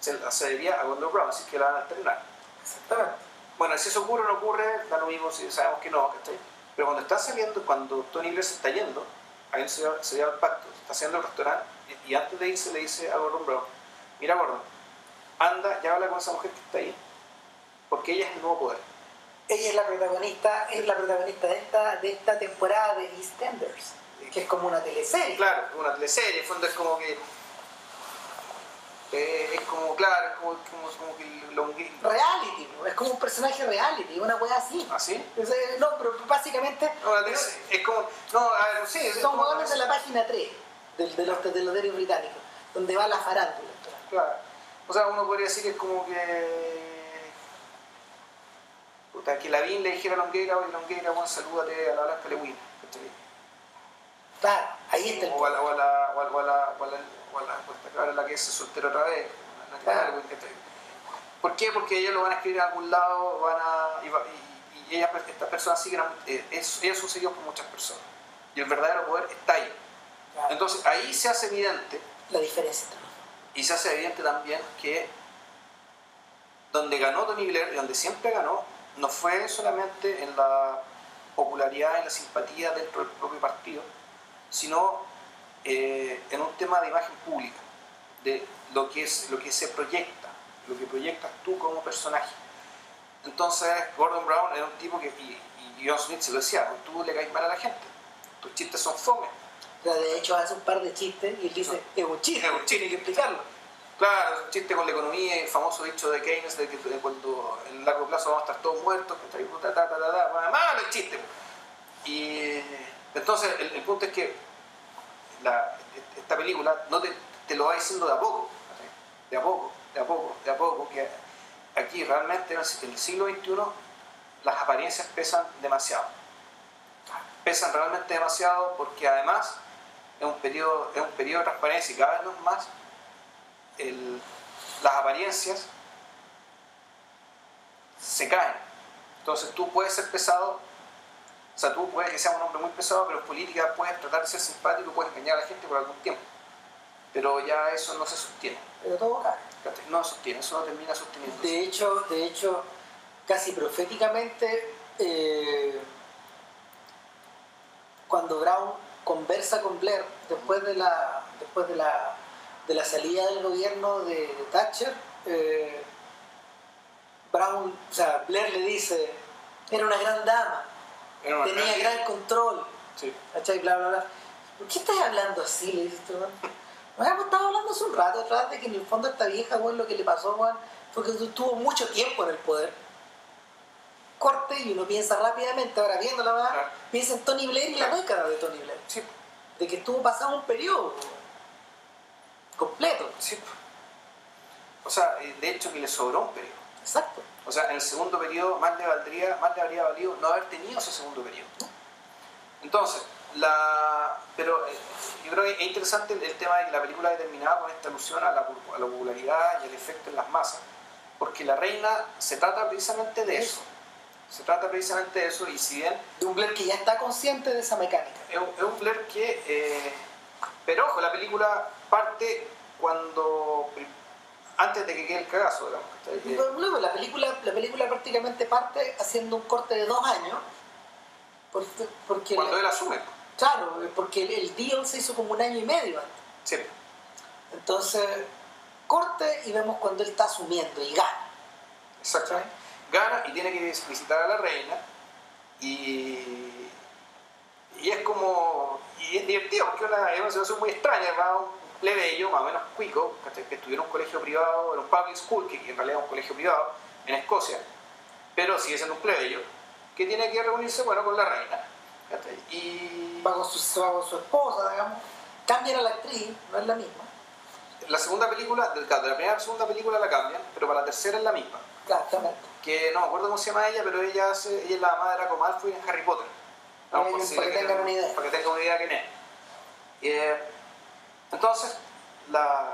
se la cedería a Gordon Brown, así que la van a alternar. Exactamente. Bueno, si eso ocurre o no ocurre, da lo mismo si sabemos que no, ¿cachai? Pero cuando está saliendo, cuando Tony Blair se está yendo, ahí se llama- se llama el pacto, está haciendo el restaurante, y, y antes de irse le dice a Gordon Brown, mira Gordon, anda, ya habla con esa mujer que está ahí, porque ella es el nuevo poder. Ella es la protagonista, es la protagonista de esta, de esta temporada de EastEnders, que es como una teleserie. Claro, es una teleserie, en el fondo es como que... eh, es como, claro, es como, como, como que el longue- Reality, ¿no? es como un personaje reality, una wea así. ¿Así? O sea, no, pero básicamente No, es como... No, a ver, sí, son jugadores de la página 3 del- de, los, de los diarios británicos, donde va la farándula. Claro. O sea, uno podría decir que es como que. Puta, que la VIN le dijera a Longueira, oye Longueira, bueno, salúdate a la Blanca Lewin. Claro, ahí está el O a la, o a la, o a la, o a la, o a la, o a la, a la que es soltera otra vez. Claro. ¿Por qué? Porque ellos lo van a escribir en algún lado, van a, y, y, y ellas, estas personas siguen, a- eh, es- ellos son seguidos por muchas personas. Y el verdadero poder está ahí. Claro, Entonces ahí se hace evidente la diferencia. los Y se hace evidente también que donde ganó Tony Blair y donde siempre ganó, no fue solamente en la popularidad y la simpatía dentro del propio partido, sino eh, en un tema de imagen pública, de lo que, es, lo que se proyecta, lo que proyectas tú como personaje. Entonces, Gordon Brown era un tipo que, y, y John Smith se lo decía, tú le caes mal a la gente, tus chistes son fome, de hecho hace un par de chistes y él dice, es un chiste, Es un chiste. tiene que explicarlo. Claro, un chiste con la economía, el famoso dicho de Keynes de que cuando en largo plazo vamos a estar todos muertos, que está ta, ta, ta, ta, malo el chiste. Y entonces el, el punto es que esta película no te, lo va diciendo de a poco, de a poco, de a poco, de a poco, que aquí realmente en el siglo XXI las apariencias pesan demasiado. Pesan realmente demasiado porque además es un periodo, es un periodo de transparencia y cada vez más el- las apariencias se caen. Entonces tú puedes ser pesado, o sea, tú puedes que seas un hombre muy pesado, pero en política puedes tratar de ser simpático, puedes engañar a la gente por algún tiempo. Pero ya eso no se sostiene. Pero todo cae. No sostiene, eso no termina sosteniendo. De hecho, de hecho, casi proféticamente, eh, cuando Brown conversa con Blair después de la, después de la, de la salida del gobierno de, de Thatcher, eh, Brown, o sea, Blair le dice, era una gran dama, una tenía gran control, Sí. Bla, bla, bla. ¿Por qué estás hablando así? Le dice este weón. Nos hemos estado hablando hace un rato atrás de que en el fondo a esta vieja, weón, lo que le pasó, weón, fue que tuvo mucho tiempo en el poder. Corte y uno piensa rápidamente, ahora viendo la verdad, Claro. piensa en Tony Blair y la década de Tony Blair. Sí, De que estuvo pasado un periodo completo. sí. O sea, eh, de hecho que le sobró un periodo. Exacto. O sea, en el segundo periodo más le, valdría, más le habría valido no haber tenido ese segundo periodo. Entonces, la, pero eh, yo creo que es interesante el, el tema de que la película determinada con esta alusión a la, a la popularidad y al efecto en las masas. Porque La Reina se trata precisamente de eso. Se trata precisamente de eso y si bien De un Blair que ya está consciente de esa mecánica. es un Blair que... eh, pero ojo, la película parte cuando... Antes de que quede el cagazo, digamos. Luego, la película, la película prácticamente parte haciendo un corte de dos años. Porque, porque cuando él asume. Claro, porque el, el deal se hizo como un año y medio antes. Sí. Entonces, corte y vemos cuando él está asumiendo y gana. Exacto. Gana y tiene que visitar a la reina y, y es como y es divertido porque es una, es una situación muy extraña va un plebeyo más o menos cuico ¿cachai? que estuviera en un colegio privado en un public school que, en realidad es un colegio privado en Escocia, pero sigue siendo un plebeyo, que tiene que reunirse, bueno, con la reina. Y Va con su, va con su esposa, digamos. Cambian a la actriz, no es la misma. la segunda película, de la primera a la segunda película la cambian, pero para la tercera es la misma. Exactamente. Que no me acuerdo cómo se llama ella, pero ella, hace, ella es la mamá de Draco Malfoy en Harry Potter. Para que- tengan una idea. Para que tengan una idea quién es. Eh, entonces, la,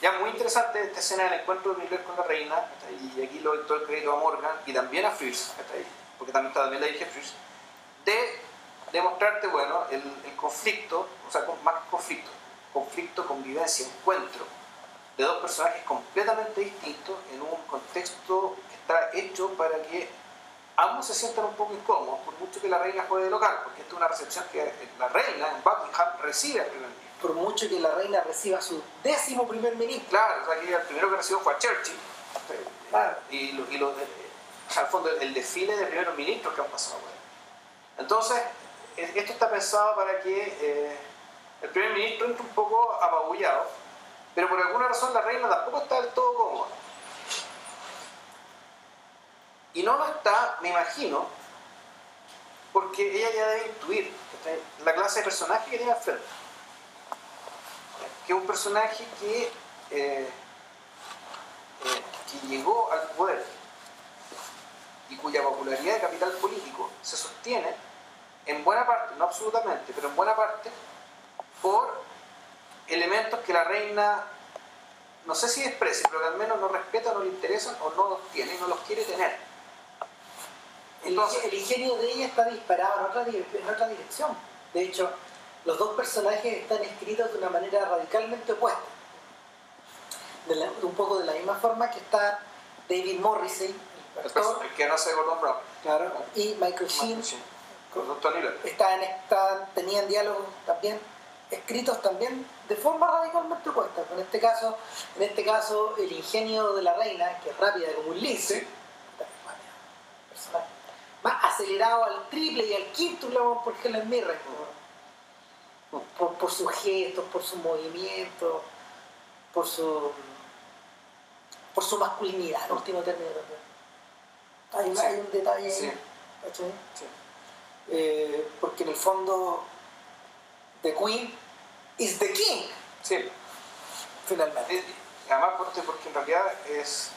ya muy interesante esta escena del encuentro de Miller con la reina, y aquí lo doy todo el crédito a Morgan y también a Fierce, porque también, también la dirige Fierce, de demostrarte, bueno, el, conflicto, o sea, más conflicto, conflicto, convivencia, encuentro de dos personajes completamente distintos en un contexto que está hecho para que ambos se sientan un poco incómodos, por mucho que la reina juegue de local, porque esta es una recepción que la reina en Buckingham recibe al primer ministro. Por mucho que la reina reciba su décimo primer ministro. Claro, o sea, que el primero que recibió fue a Churchill, Claro. y, lo, y lo- eh, al fondo el desfile de primeros ministros que han pasado por ahí. Entonces, eh, esto está pensado para que eh, el primer ministro entre un poco apabullado, pero por alguna razón la reina tampoco está del todo cómoda. Y no lo está, me imagino, porque ella ya debe intuir la clase de personaje que tiene al frente. Que es un personaje que, eh, eh, que llegó al poder y cuya popularidad de capital político se sostiene en buena parte, no absolutamente, pero en buena parte, por elementos que la reina, no sé si desprecia, pero que al menos no respeta, no le interesan o no los tiene no los quiere tener. El, Entonces- el ingenio de ella está disparado en otra, en otra dirección. De hecho, los dos personajes están escritos de una manera radicalmente opuesta. De la- un poco de la misma forma que está David Morrissey, el El, actor, el que no hace Gordon Brown. claro, y Michael Sheen, estaban, estaban- tenían diálogos también escritos también de forma radicalmente opuesta. En este caso, en este caso el ingenio de la reina, que es rápida como un lince, Sí. más acelerado al triple y al vamos, por Helen Mirren, por, por, sus gestos, por su movimiento, por su por su masculinidad, en último término también. Hay, un- Sí. hay un detalle ahí, Sí. Sí. Eh, porque en el fondo The Queen is the King, Sí. finalmente. Eh, Además, porque, porque en realidad es,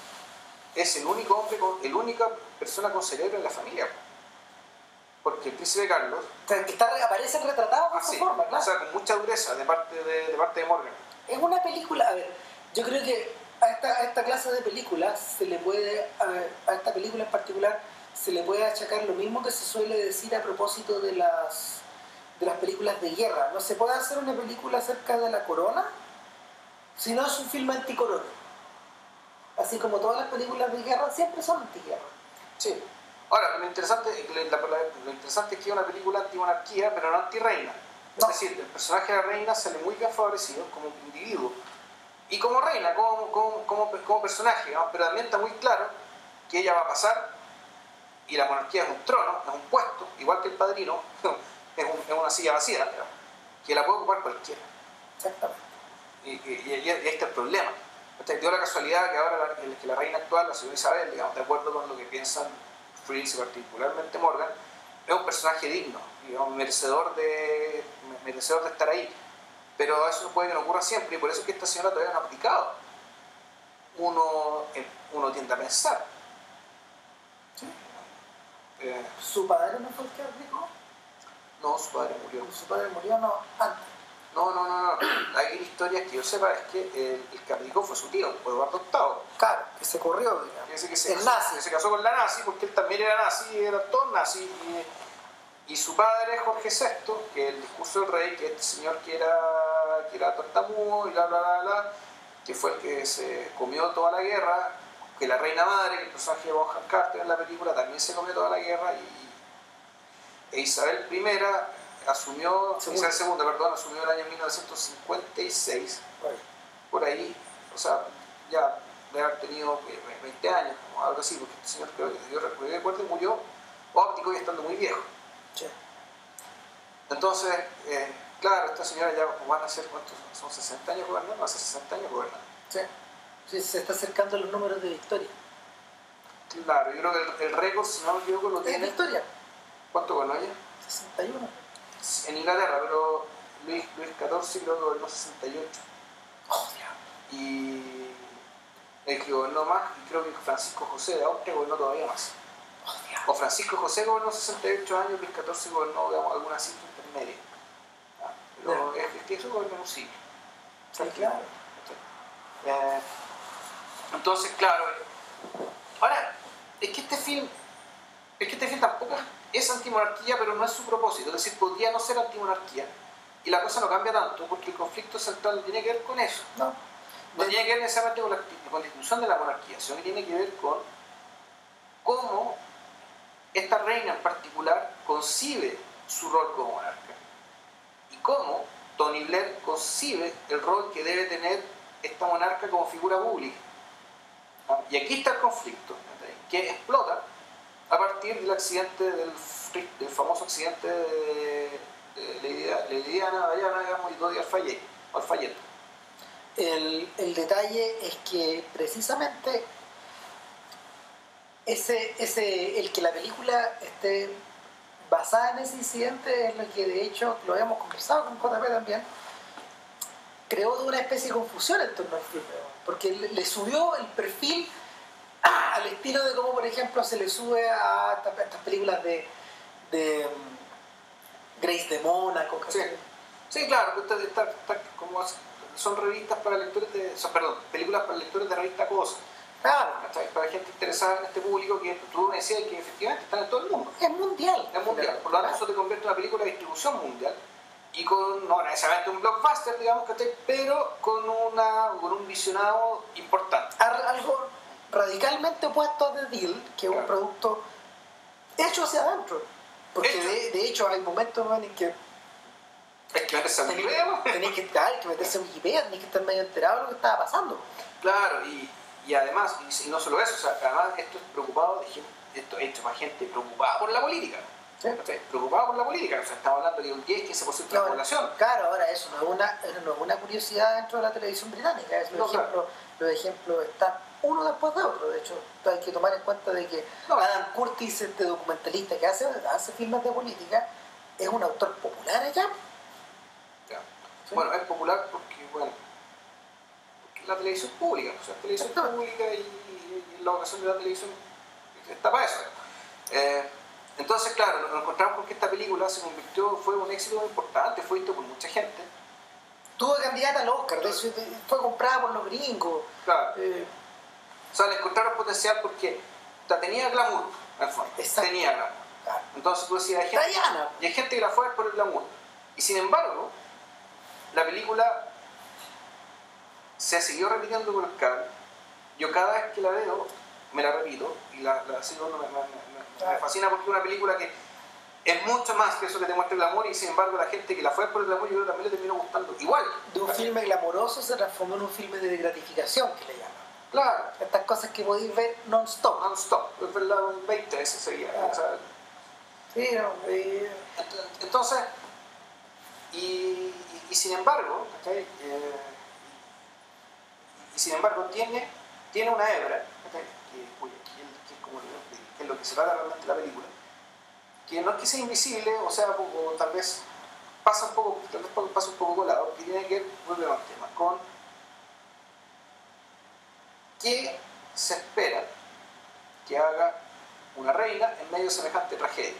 es el único hombre, con, el única persona con cerebro en la familia. Porque el príncipe Carlos, está, aparecen retratados de así, esa forma, claro. Ah, o sea, con mucha dureza de parte de, de parte de Morgan. Es una película, a ver, yo creo que a esta, a esta clase de películas se le puede, a, ver, a esta película en particular, se le puede achacar lo mismo que se suele decir a propósito de las, de las películas de guerra. No se puede hacer una película acerca de la corona si no es un filme anticorona. Así como todas las películas de guerra siempre son antiguerra. Sí. Ahora, lo interesante, la- la- lo interesante es que es una película anti-monarquía, pero no anti-reina. Es No. decir, el personaje de la reina sale muy bien favorecido como individuo. Y como reina, como, como, como, como personaje, pero también está muy claro que ella va a pasar y la monarquía es un trono, es un puesto, igual que el padrino, *laughs* es, un- es una silla vacía, digamos, que la puede ocupar cualquiera. Exactamente. Y, y- y- y este es el problema. Que dio la casualidad que ahora la, que la reina actual, la señora Isabel, digamos, de acuerdo con lo que piensan Y particularmente Morgan, es un personaje digno, digamos, merecedor de, merecedor de estar ahí. Pero eso no puede que no ocurra siempre, y por eso es que esta señora todavía no ha abdicado. Uno, eh, uno tiende a pensar. Eh, Su padre no fue el que abdicó. no, su padre murió. Su padre murió no, antes. No, no, no, no. *clears throat* Hay historias que yo sepa es que el, el fue su tío, Eduardo VIII. Claro, que se corrió, digamos. Que dice que se, El casó, nazi. que se casó con la nazi porque él también era nazi, era todo nazi. Y, y su padre, Jorge VI, que el discurso del rey, que este señor que era, que era tartamudo y bla, bla, bla, bla, que fue el que se comió toda la guerra, que la reina madre, que el personaje de Bonham Carter en la película, también se comió toda la guerra. Y, e Isabel I asumió, Segunda. Isabel II, perdón, asumió el año 1956 Por ahí. por ahí, o sea, ya de haber tenido eh, 20 años, como algo así, porque este señor creo que yo recuerdo, recuerdo murió óptico y estando muy viejo. Sí. Entonces, eh, claro, esta señora ya van a ser, ¿cuántos? Son 60 años gobernando, hace 60 años gobernando. Sí. Sí, se está acercando a los números de victoria. Claro, yo creo que el, el récord, si no me equivoco, lo Es tiene. la historia. ¿Cuánto ganó ella? 61. En Inglaterra, pero Luis, Luis XIV creo que gobernó 68. Oh. Y el que gobernó más, y creo que Francisco José de Austria gobernó todavía más. Oh. O Francisco José gobernó 68 años, Luis XIV gobernó digamos, alguna cifra intermedia. Ah, Pero es, es que eso gobernó un siglo. Sí, claro. Eh, entonces, claro. Ahora, es que este film, es que este film tampoco es antimonarquía, pero no es su propósito. Es decir, podría no ser antimonarquía. Y la cosa no cambia tanto, porque el conflicto central no tiene que ver con eso. No. No tiene que ver necesariamente con la, con la institución de la monarquía, sino que tiene que ver con cómo esta reina en particular concibe su rol como monarca y cómo Tony Blair concibe el rol que debe tener esta monarca como figura pública. Y aquí está el conflicto, que explota a partir del accidente, del, del famoso accidente de, de Lady Lady Diana, Diana, digamos, y Dodi Alfayet. Alfayet. El, el detalle es que precisamente ese, ese, el que la película esté basada en ese incidente es lo que de hecho lo habíamos conversado con JP también creó una especie de confusión en torno al filme porque le subió el perfil *coughs* al estilo de cómo por ejemplo se le sube a estas, estas películas de, de mm, Grace de Mónaco Sí. Sí, claro, que está- está- está como son revistas para lectores de. son, perdón, películas para lectores de revista Cosa. claro ¿cachai? Para gente interesada en este público que tú me decías que efectivamente están en todo el mundo. es mundial Es mundial. Por lo tanto, eso te convierte en una película de distribución mundial y con, no necesariamente un blockbuster, digamos, ¿cachai? pero con, una, con un visionado importante. Algo radicalmente opuesto a The Deal, que es un producto hecho hacia adentro. Porque Hecho. de, de hecho hay momentos en que Es que meterse a tenéis Wikipedia, tenéis que, que meterse en Wikipedia, tenéis que estar medio enterado de lo que estaba pasando. Claro, y, y además, y, no solo eso, o sea, además esto es preocupado de gente, esto es hecho para gente preocupada por la política. ¿sí? Preocupada por la política, o sea, estamos hablando de un 10-15% de la población. claro, ahora eso no es, una, no es una curiosidad dentro de la televisión británica. Es los, No, claro. los ejemplos están uno después de otro. De hecho, hay que tomar en cuenta de que. Adam Curtis, este documentalista que hace, hace filmes de política, es un autor popular allá. Ya. Sí. Bueno, es popular porque, bueno, porque la televisión pública, o sea, la televisión Exactamente. pública y, y la vocación de la televisión está para eso. Eh, entonces, claro, nos encontramos con que esta película se convirtió, fue un éxito importante, fue visto por mucha gente. Tuvo candidata al Oscar, de hecho, de- fue comprada por los gringos. Claro, Eh, o sea, le encontraron potencial porque tenía glamour, en fondo. Tenía glamour. claro. Entonces tú decías, hay gente, y hay gente que la fue por el glamour. Y sin embargo, la película se siguió repitiendo por el cable. Yo cada vez que la veo, me la repito y la, la sigo, me, me- me- me- me fascina porque es una película que es mucho más que eso que te muestra el glamour y sin embargo la gente que la fue por el glamour yo creo que también le terminó gustando igual. De un filme glamoroso se transformó en un filme de gratificación, que le llaman. Claro, Estas cosas que podéis ver non-stop. non-stop, es verdad, un 20 veces seguía. Ah. o sea, Sí, no, Ent- Entonces, y, y- y sin embargo, ¿cachai? Eh, y sin embargo tiene, tiene una hebra, ¿cachai? que, cuya- que es- como lo- que es lo que se trata realmente la película, que no es que sea invisible, o sea, o, o tal vez pasa un poco, tal vez pasa un poco colado, que tiene que ver, vuelve al tema, con qué se espera que haga una reina en medio de semejante tragedia.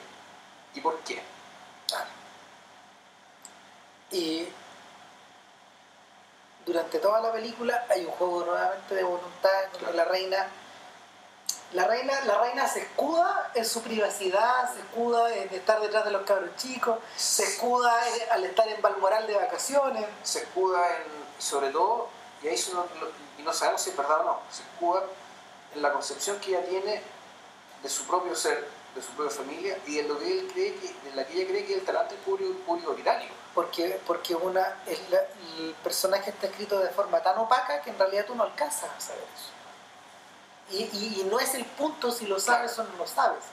¿Y por qué? y durante toda la película hay un juego nuevamente de voluntad en donde Claro. la reina la reina la reina se escuda en su privacidad se escuda en estar detrás de los cabros chicos se escuda en- al estar en Balmoral de vacaciones se escuda en, sobre todo, y ahí eso no, lo- y no sabemos si es verdad o no, se escuda en la concepción que ella tiene de su propio ser, de su propia familia y de lo que él cree que, de la que ella cree que es el talante público, británico. porque porque una es la- el personaje está escrito de forma tan opaca que en realidad tú no alcanzas a saber eso. Y, y- y no es el punto si lo sabes o no lo sabes.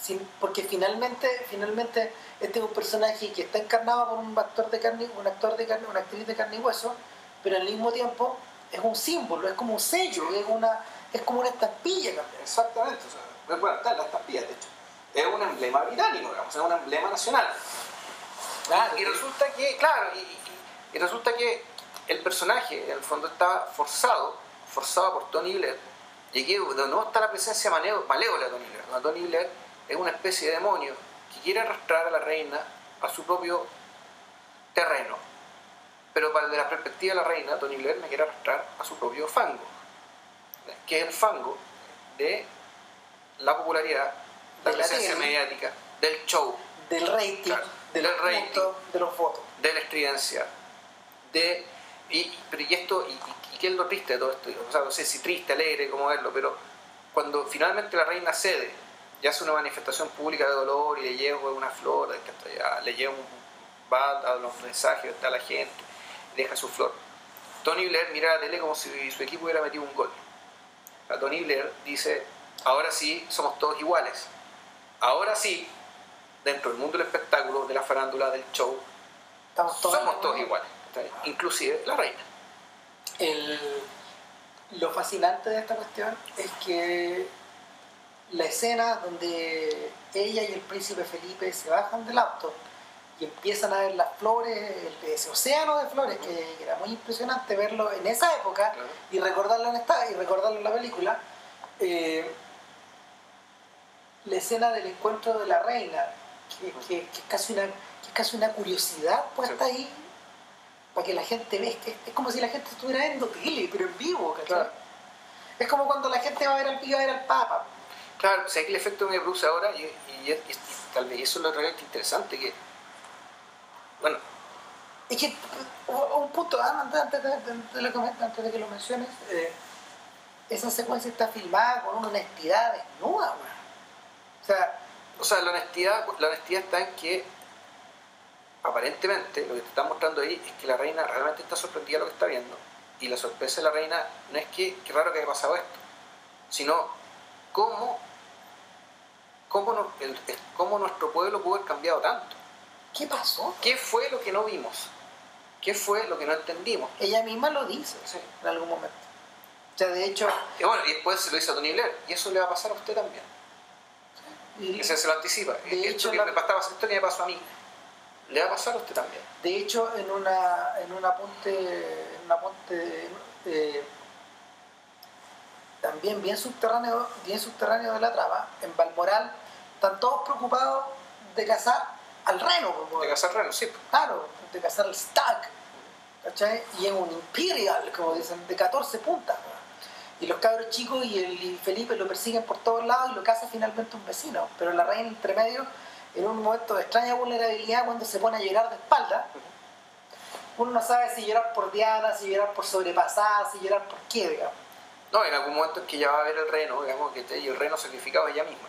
Sin- porque finalmente finalmente este es un personaje que está encarnado por un actor de carne un actor de carne una actriz de carne y hueso pero al mismo tiempo es un símbolo es como un sello es una es como una estampilla también. Exactamente, o sea, bueno, está en la estampilla, de hecho. Es un emblema británico, digamos, es un emblema nacional. Claro, Y resulta que, claro, y, y- y resulta que el personaje, en el fondo, está forzado, forzado por Tony Blair, y aquí nuevo está la presencia maneo- malévola de Tony Blair. donde Tony Blair es una especie de demonio que quiere arrastrar a la reina a su propio terreno. Pero para- desde la perspectiva de la reina, Tony Blair me quiere arrastrar a su propio fango, que es el fango de la popularidad, la De la presencia mediática, del show, del rating, Claro, de los del rating. de los votos. de la estridencia, de... Y, pero y esto, y, y- y qué es lo triste de todo esto, o sea, no sé si triste, alegre, cómo verlo, pero cuando finalmente la reina cede y hace una manifestación pública de dolor y le lleva una flor, le lleva un, va a los mensajes a la gente, deja su flor. Tony Blair mira la tele como si su equipo hubiera metido un gol. Sea, Tony Blair dice, ahora sí somos todos iguales. Ahora sí, dentro del mundo del espectáculo, de la farándula, del show, Estamos todos, somos todos iguales, ¿está bien? inclusive la reina. El- lo fascinante de esta cuestión es que la escena donde ella y el príncipe Felipe se bajan del auto y empiezan a ver las flores, el- ese océano de flores, que era muy impresionante verlo en esa época Claro. y recordarlo en esta y recordarlo en la película. eh, la escena del encuentro de la reina, que, que- que es, casi una, que es casi una curiosidad puesta Sí. ahí para que la gente vea, es, es como si la gente estuviera viendo tele, pero en vivo, ¿cachai? Claro. Es como cuando la gente va a ver al, iba a ver al Papa. Claro, si aquí el efecto que me produce ahora, y, y- y- y tal vez eso es lo realmente interesante, que, bueno, Es que, un punto, ah, antes, antes de, que, lo menciones, eh, esa secuencia está filmada con una honestidad desnuda, weón. O sea, o sea, la honestidad, la honestidad está en que, aparentemente, lo que te están mostrando ahí es que la reina realmente está sorprendida de lo que está viendo, y la sorpresa de la reina no es que, qué raro que haya pasado esto, sino cómo, cómo, cómo nuestro pueblo pudo haber cambiado tanto. ¿Qué pasó? ¿Qué fue lo que no vimos? ¿Qué fue lo que no entendimos? Ella misma lo dice Sí. en algún momento. O sea, de hecho, Y bueno, y después se lo hizo a Tony Blair, y eso le va a pasar a usted también. y- Ese se lo anticipa. De esto, hecho, que la- me pasaba, esto que me pasó a mí, le va a pasar a usted también. De hecho, en una en un apunte, en un apunte eh, también bien subterráneo, bien subterráneo de la trama, en Balmoral están todos preocupados de cazar al reno, como- De cazar reno, sí. claro, de cazar al stag, ¿cachai? Y en un imperial, como dicen, de 14 puntas. Y los cabros chicos y el y Felipe lo persiguen por todos lados y lo caza finalmente un vecino. Pero la reina entre medio, en un momento de extraña vulnerabilidad, cuando se pone a llorar de espalda, uno no sabe si llorar por Diana, si llorar por sobrepasada, si llorar por qué, digamos. No, en algún momento en que ya va a ver el reno, digamos, que y el reno sacrificado ella misma.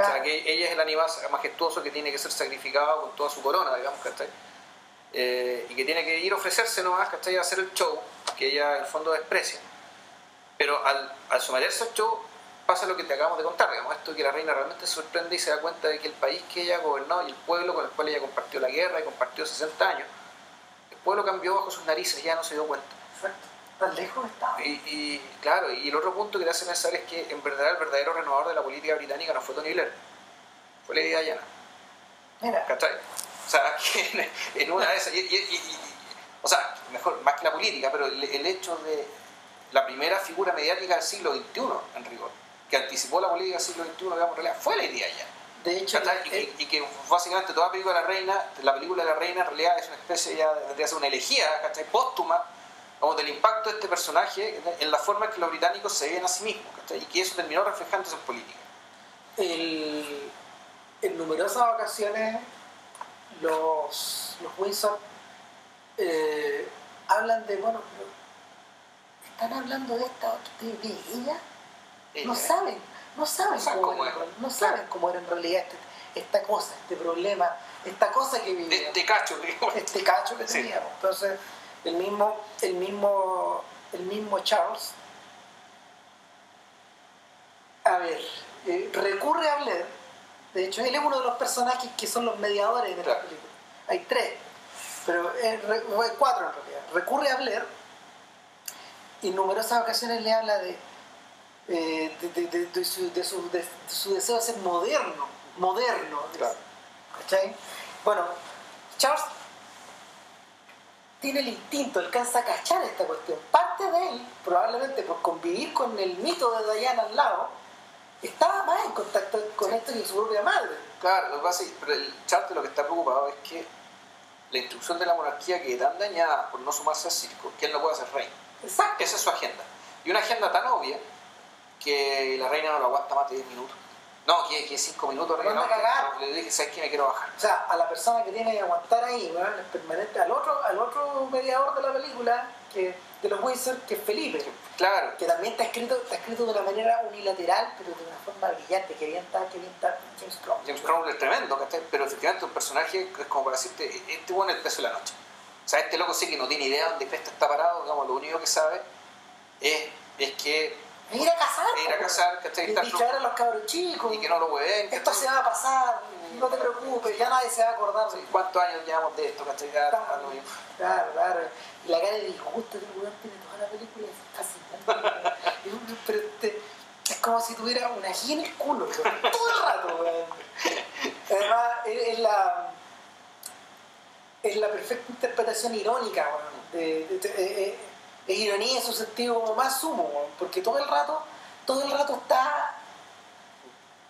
O sea, que ella es el animal majestuoso que tiene que ser sacrificado con toda su corona, digamos, ¿cachai? Eh, y que tiene que ir a ofrecerse nomás, ¿cachai? A hacer el show, que ella en el fondo desprecia. Pero al, al someterse al show pasa lo que te acabamos de contar, digamos, esto que la reina realmente se sorprende y se da cuenta de que el país que ella gobernó y el pueblo con el cual ella compartió la guerra y compartió 60 años, el pueblo cambió bajo sus narices y ya no se dio cuenta. Exacto. Tan lejos estaba. Y, y, claro, y el otro punto que te hace pensar es que en verdad el verdadero renovador de la política británica no fue Tony Blair, fue Lady Diana, Mira, ¿cachai? O sea, *laughs* que en, una de esas, y- y- o sea, mejor, más que la política, pero el, el hecho de la primera figura mediática del siglo XXI, en rigor, que anticipó la política del siglo XXI, digamos, en realidad, fue Lady Diana. de hecho, ¿cachai? Y, eh, que, y que básicamente toda película de la reina, la película de la reina en realidad es una especie ya, de ser una elegía, ¿cachai? Póstuma, como del impacto de este personaje en la forma en que los británicos se ven a sí mismos, ¿cachai? Y que eso terminó reflejándose en política. el- en numerosas ocasiones los, los Windsor eh, hablan de, bueno, están hablando de esta otra- de, de ella, no saben, no saben, No saben cómo, cómo era, no saben cómo era en realidad este- esta cosa, este problema, esta cosa que vivía, de cacho, digamos. este cacho que Sí. teníamos. Entonces, el mismo, el mismo, el mismo Charles, a ver, eh, recurre a Blair. De hecho, él es uno de los personajes que son los mediadores de la película. Hay tres, pero eh, cuatro en realidad. Recurre a Blair y en numerosas ocasiones le habla de, eh, de, de- de- de su, de su- de su deseo de ser moderno, moderno. Claro. ¿Cachai? Bueno, Charles tiene el instinto, alcanza a cachar esta cuestión. Parte de él, probablemente por convivir con el mito de Diana al lado, estaba más en contacto con esto que su propia madre. Claro, lo que pasa es pero el Charte lo que está preocupado es que la instrucción de la monarquía quede tan dañada por no sumarse al circo que él no pueda ser rey. Exacto. Esa es su agenda. Y una agenda tan obvia que la reina no lo aguanta más de 10 minutos. No, que, que 5 minutos, no, le dije, ¿sabes qué? Me quiero bajar. O sea, a la persona que tiene que aguantar ahí, weón, es permanente, al otro, al otro mediador de la película, que, de los Windsor, que es Felipe, Claro, que también está escrito, está escrito de una manera unilateral, pero de una forma brillante, que bien está, que bien está James Cromwell. James Cromwell es tremendo, ¿cachai? Pero efectivamente un personaje es como para decirte, este bueno es el peso de la noche. O sea, este loco sí que no tiene idea dónde está parado, digamos, lo único que sabe es, es que Es ir a cazar, Es ir a po, cazar. Y a los cabros chicos. y que no lo hueven. Esto se va a pasar, no te preocupes, ya nadie se va a acordar ¿Cuántos años llevamos de esto, cachai? Claro, claro, claro. Y la cara de disgusto que el weón tiene toda la película es fascinante. Pero te- es como si tuviera una ají en el culo, todo el rato, weón. Además, es, la. Es la perfecta interpretación irónica, weón. De, de- de- eh, es ironía en su sentido más sumo, porque todo el rato, todo el rato está.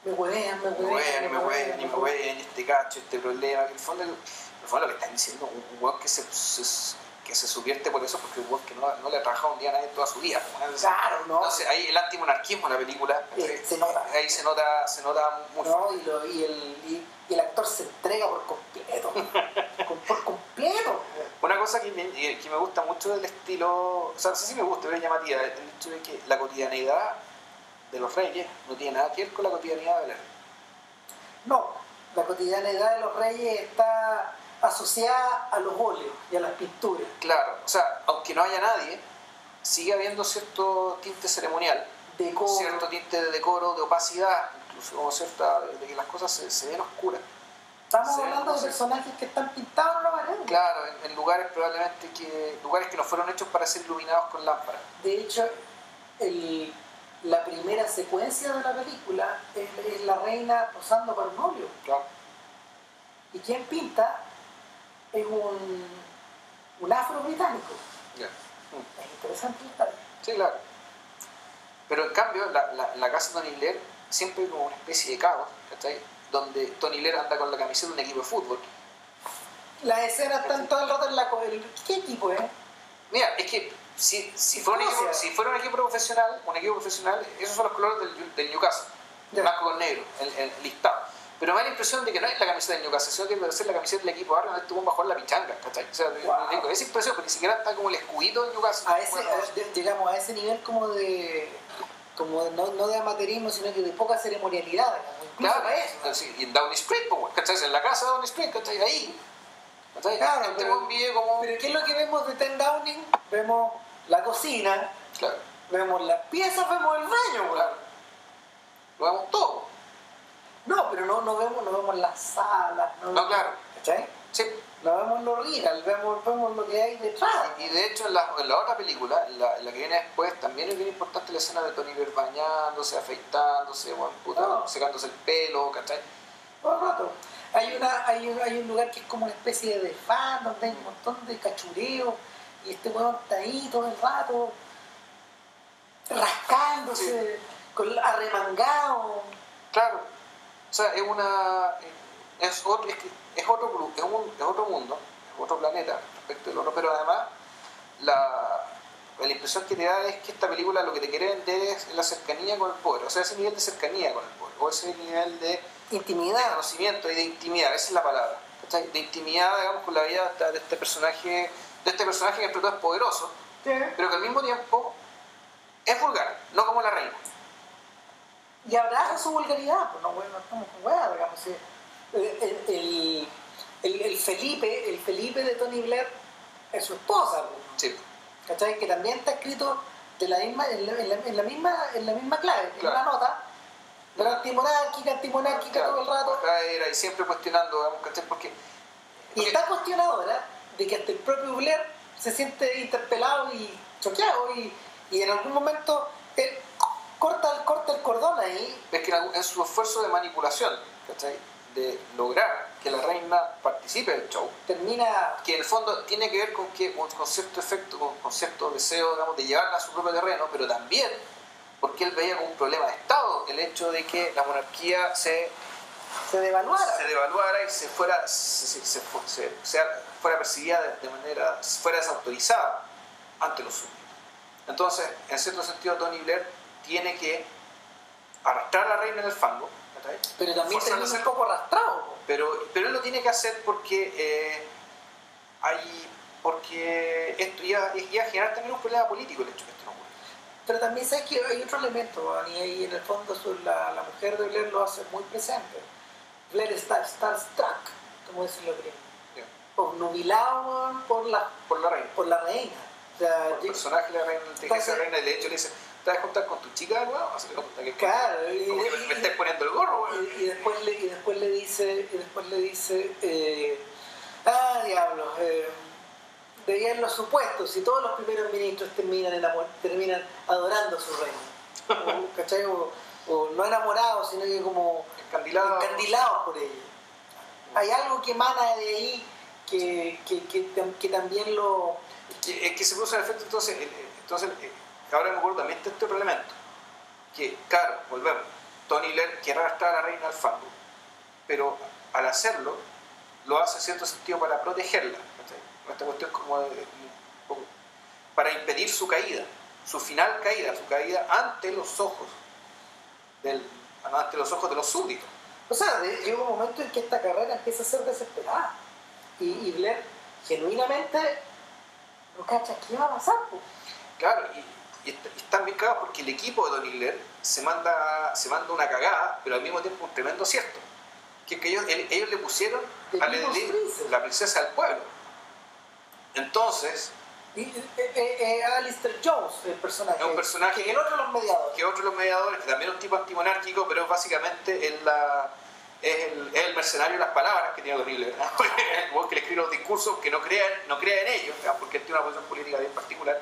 Me huevean, me Me huevean, me hueven, me hueven, este cacho, este problema. Que en el fondo, en el fondo lo que están diciendo, un, weón que se, se- que se subvierte por eso, porque un weón que no, no le ha trabajado un día a nadie en toda su vida. ¿no? Claro, ¿no? Entonces, ahí el antimonarquismo en la película, Eh, se nota. ahí se nota, se nota muy ¿no? Y, lo- y el, y, y el actor se entrega por completo. *laughs* Por completo. Una cosa que me, eh, que me gusta mucho del estilo, o sea, no sé si me gusta, pero es llamativa, el hecho de que la cotidianeidad de los reyes no tiene nada que ver con la cotidianidad de Belén. No, la cotidianidad de los reyes está asociada a los óleos y a las pinturas. Claro, o sea, aunque no haya nadie, sigue habiendo cierto tinte ceremonial, Decoro. cierto tinte de decoro, de opacidad, incluso como cierta, de que las cosas se, se ven oscuras. Estamos Sí, hablando de personajes que están pintados en la pared. Claro, en, en lugares probablemente que, lugares que no fueron hechos para ser iluminados con lámparas. De hecho, el- la primera secuencia de la película es, es la reina posando para un óleo. Claro. Y quien pinta es un, un afro-británico. Ya. Es interesante el detalle. Sí, claro. Pero en cambio, la, la, la casa de Tony Blair siempre como una especie de caos, ¿cachai? Donde Tony Blair anda con la camiseta de un equipo de fútbol. Las escenas están todo el rato en la... ¿Qué equipo es? Mira, es que si, si, fuera un ¿Cómo equipo, si fuera un equipo profesional, un equipo profesional, esos son los colores del, del Newcastle, blanco con negro, el, el listado. Pero me da la impresión de que no es la camiseta del Newcastle, sino que debe ser la camiseta del equipo donde estuvo bajo la pichanga, ¿cachai? O sea, Wow. digo, esa impresión, porque ni siquiera está como el escudito del Newcastle. A ese, Bueno, a- de- llegamos a ese nivel como de... Como no, no de amateurismo, sino que de poca ceremonialidad, Claro, eso. sí, y en Downing Street, pues, ¿cachai? En la casa de Downing Street, ¿cachai? Ahí. ¿cachai? Claro, Este pero- vive como. Pero ¿qué es lo que vemos de Ten Downing? Vemos la cocina, Claro, vemos las piezas, vemos el baño, claro. Lo vemos todo. No, pero no, no, vemos, no vemos las salas. No, No, claro. ¿Cachai? Sí. No vemos lo real, vemos, vemos lo que hay detrás. Y de hecho, en la, en la otra película, en la, en la que viene después, también es bien importante la escena de Tony Blair bañándose, afeitándose, bueno, puta, secándose el pelo, ¿cachai? Todo el rato. Hay, una, hay, un, hay un lugar que es como una especie de desván, donde hay un montón de cachureo, y este weón está ahí todo el rato, rascándose, con, arremangado. Claro. O sea, es una. Es otro, es, que- es otro, es, un- es otro mundo, es otro planeta respecto del otro, pero además la, la impresión que te da es que esta película lo que te quiere vender es la cercanía con el poder, o sea, ese nivel de cercanía con el poder, o ese nivel de, de Intimidad. conocimiento y de intimidad, esa es la palabra, ¿cachai? de intimidad, digamos, con la vida de de este personaje, de este personaje que entre todo es poderoso, pero que al mismo tiempo es vulgar, no como la reina. Y abraza su vulgaridad, pues no, bueno, no estamos con hueá, digamos. sí. El, el- el- el- el Felipe, el Felipe de Tony Blair es su esposa, Sí, ¿cachai? Que también está escrito de la misma, en, la, en la- en la misma, en la misma clave, en una nota, pero antimonárquica, antimonárquica claro, todo el rato. acá era y siempre cuestionando, digamos, ¿cachai? Porque Y porque- está cuestionadora de que hasta el propio Blair se siente interpelado y choqueado y, y en algún momento él corta, corta el cordón ahí. Es que en su esfuerzo de manipulación, ¿cachai? De lograr que la reina participe del show, termina. que en el fondo tiene que ver con que con cierto efecto, con cierto deseo digamos, de llevarla a su propio terreno, pero también porque él veía como un problema de Estado el hecho de que la monarquía se se devaluara, se devaluara y se fuera, se, se, fuera percibida de, manera, fuera desautorizada ante los súbditos. Entonces, en cierto sentido, Tony Blair tiene que arrastrar a la reina en el fango. Pero también termina un poco arrastrado. Pero, pero él lo tiene que hacer porque eh, hay porque esto ya, ya genera también un problema político el hecho de esto no ocurre. Pero también sabes que hay otro elemento, y ahí en el fondo la, la mujer de Blair lo hace muy presente Blair está starstruck, como decirlo gringos. Yeah. Obnubilado por la, por la reina. Por la reina. O sea, por el personaje de la reina, la reina, y de hecho le dice, ¿te vas a juntar con tu chica nuevo? Así que claro, y, como que me, estás poniendo el gorro, y, y, después le, y después le dice, y después le dice, eh, ah, diablo, eh, veían los supuestos, si todos los primeros ministros terminan, enamor, terminan adorando a su reina. *laughs* ¿Cachai? O, o no enamorados, sino que como encandilados, por ella. Hay algo que emana de ahí que, que, que, también lo... Es que se produce el efecto, entonces, entonces eh, ahora me acuerdo también de este otro elemento, que claro, volvemos, Tony Blair quiere arrastrar a la reina al fango, pero al hacerlo, lo hace en cierto sentido para protegerla, esta cuestión como de, para impedir su caída, su final caída, su caída ante los ojos del, ante los ojos de los súbditos. O sea, llega un momento en que esta carrera empieza a ser desesperada. Y, Blair genuinamente no cacha qué va a pasar. Claro, y, están bien cagados porque el equipo de Don Blair se manda, se manda una cagada, pero al mismo tiempo un tremendo acierto. Que, que ellos, ellos le pusieron a la princesa del pueblo. Entonces, y, eh, eh, eh, Alistair Jones, el personaje. Es un personaje. Que es otro de los mediadores. Que otro de los mediadores, que también es un tipo antimonárquico, pero básicamente es, la, es, el, el, mercenario de las palabras que tiene horrible. *laughs* el que le escribe los discursos, que no crea, no crea en ellos, porque él tiene una posición política bien particular.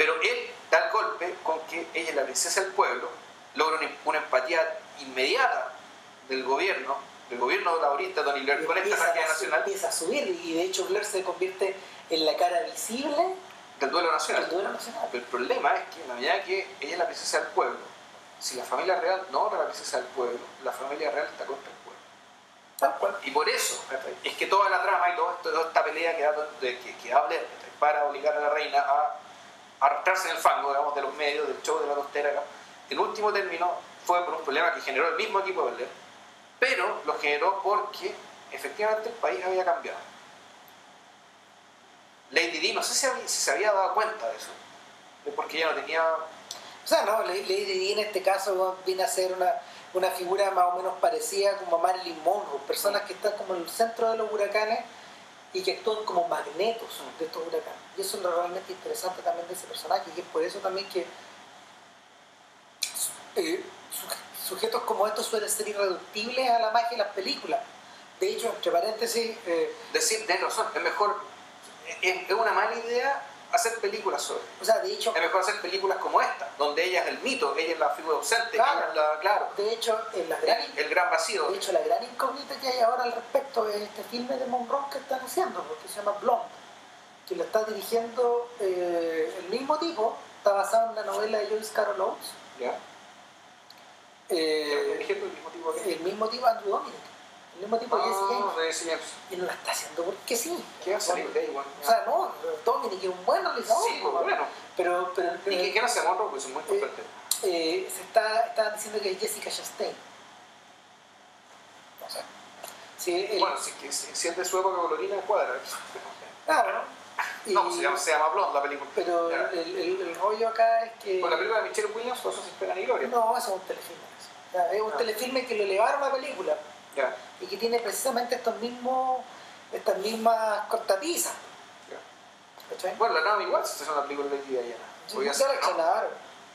Pero él da el golpe con que ella es la princesa del pueblo, logra una, empatía inmediata del gobierno, del gobierno laborista Tony Blair con esta energía nacional. Empieza a subir y de hecho Blair se convierte en la cara visible del duelo nacional. Del duelo nacional. Pero el problema es que en la medida que ella es la princesa del pueblo, si la familia real no es la princesa del pueblo, la familia real está contra el pueblo. Tal cual. Y por eso es que toda la trama y toda, esta pelea que, que, que hable para obligar a la reina a arrastrarse en el fango, digamos, de los medios, del show de la costera, en último término fue por un problema que generó el mismo equipo de Belén, pero lo generó porque efectivamente el país había cambiado. Lady Di, no sé si, se había dado cuenta de eso, porque ella no tenía... O sea, no, Lady Di en este caso viene a ser una, una figura más o menos parecida como a Marilyn Monroe, personas que están como en el centro de los huracanes y que actúan como magnetos de estos huracanes. Y eso es lo realmente interesante también de ese personaje, y es por eso también que eh, sujetos como estos suelen ser irreductibles a la magia de las películas. De hecho, entre paréntesis... Eh, Decir, de razón, es mejor es, una mala idea hacer películas sobre. O sea, de hecho. Es mejor hacer películas como esta, donde ella es el mito, ella es la figura ausente, claro, la, claro. De hecho, en la gran, el, gran vacío. De hecho, la gran incógnita que hay ahora al respecto es este filme de Monroe que están haciendo, porque se llama Blonde, que lo está dirigiendo eh, el mismo tipo, está basado en la novela de Joyce Carol Oates. Ya. Eh, el mismo tipo. El mismo tipo Andrew Dominic el mismo tipo oh, de Jesse Y no la está haciendo porque sí. ¿Qué va a salir de igual? O sea, no, Dominic es un buen realizador. Sí, pues, bueno. Pero, pero, ¿Y qué, no se Monroe? Pues es muy importante. Eh, eh, se está, estaban diciendo que es Jessica Chastain. No. Sí, el, bueno, si, si, si, es de su época colorina, cuadra. Claro. Y, *laughs* no, pues se llama, se llama Blonde la película. Pero el, el, el, rollo acá es que. Con la película de Michelle Williams, ¿o eso se espera ni gloria? No, eso es un telefilme. O sea, es un ah. telefilme que lo elevaron a la película y que tiene precisamente estos mismos, estas mismas cortapisas. Bueno, la Naomi Watts se hizo una película de Lady Diana.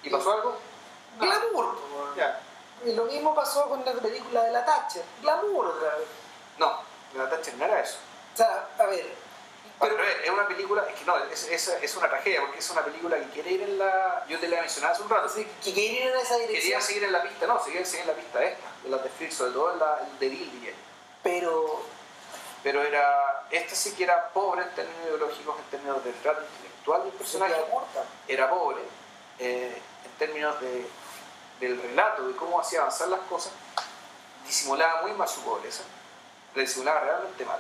¿Y pasó algo? Glamour. Y lo mismo pasó con la película de la Thatcher. Glamour otra vez. No, de la Thatcher no era eso. O sea, a ver, Pero, es una película, es que no, es, es, es, una tragedia, porque es una película que quiere ir en la. Yo te la he mencionado hace un rato. Sí, que quiere ir en esa dirección. Quería seguir en la pista, no, seguir, seguir en la pista esta, de la de sobre todo en la de Bill, Pero. Pero era. Esta sí que era pobre en términos ideológicos, en términos del trato intelectual del personaje. Era pobre eh, en términos de, del relato, de cómo hacía avanzar las cosas. Disimulaba muy mal su pobreza, le disimulaba realmente mal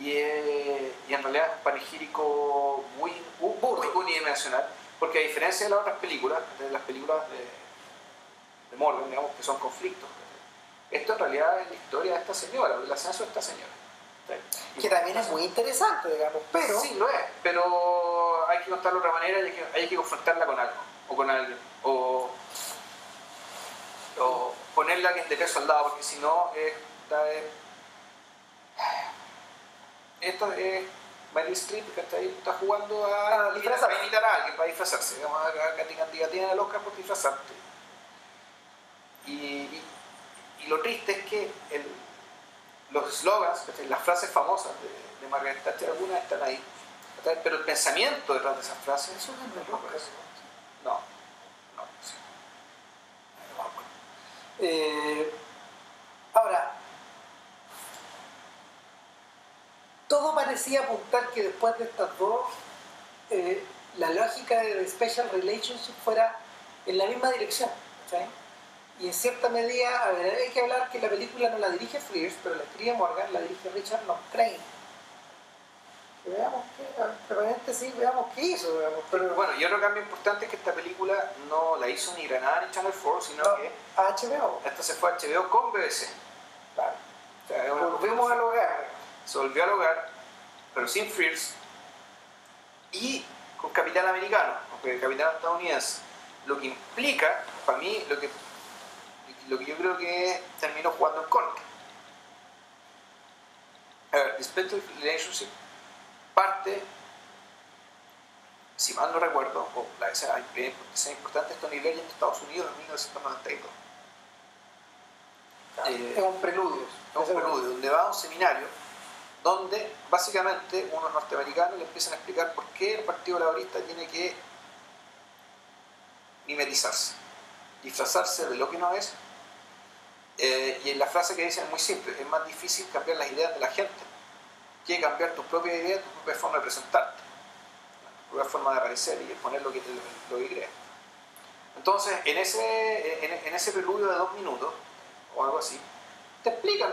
y, y en realidad es un panegírico muy, muy unidimensional, porque a diferencia de las otras películas, de las películas de, de Morgan, digamos, que son conflictos, esto en realidad es la historia de esta señora, el ascenso de esta señora. Que también es muy interesante, digamos, pero... Sí, lo es, pero hay que contarlo de otra manera y hay que, hay que confrontarla con algo, o con alguien, o, o ponerla de peso al lado, porque si no, esta es esta es Mary Streep que está, jugando a, a, imitar a alguien para disfrazarse. Digamos, a Katy tiene el Oscar por disfrazarte. Y, y, y, lo triste es que el, los slogans, las frases famosas de, de Margaret Thatcher, algunas están ahí. Pero el pensamiento detrás de esas frases, eso no es No, no, sí. Eh, ahora, todo parecía apuntar que después de estas dos, eh, la lógica de Special Relationship fuera en la misma dirección. Y en cierta medida, a ver, hay que hablar que la película no la dirige Frears, pero la escribe Morgan, la dirige Richard Crane. veamos qué, sí, veamos qué hizo. Pero, bueno, y otro cambio importante es que esta película no la hizo ni Granada ni Channel 4, sino que. A HBO. Esta se fue a HBO con BBC. Claro. O sea, Volvemos al hogar se volvió al hogar, pero sin Fierce, y con capital americano, con capital estadounidense. Lo que implica, para mí, lo que, lo que yo creo que terminó jugando en contra. A ver, Respect Relationship parte, si mal no recuerdo, o la escena, es importante, esto nivel en Estados Unidos en 1992. es un preludio. Es un preludio, donde va a un seminario donde básicamente unos norteamericanos le empiezan a explicar por qué el Partido Laborista tiene que mimetizarse, disfrazarse de lo que no es. Eh, y en la frase que dicen es muy simple, es más difícil cambiar las ideas de la gente que cambiar tus propias ideas, tu propia forma de presentarte, tu propia forma de aparecer y exponer lo que, lo que crees. Entonces, en ese, en, en ese preludio de dos minutos, o algo así, te explican,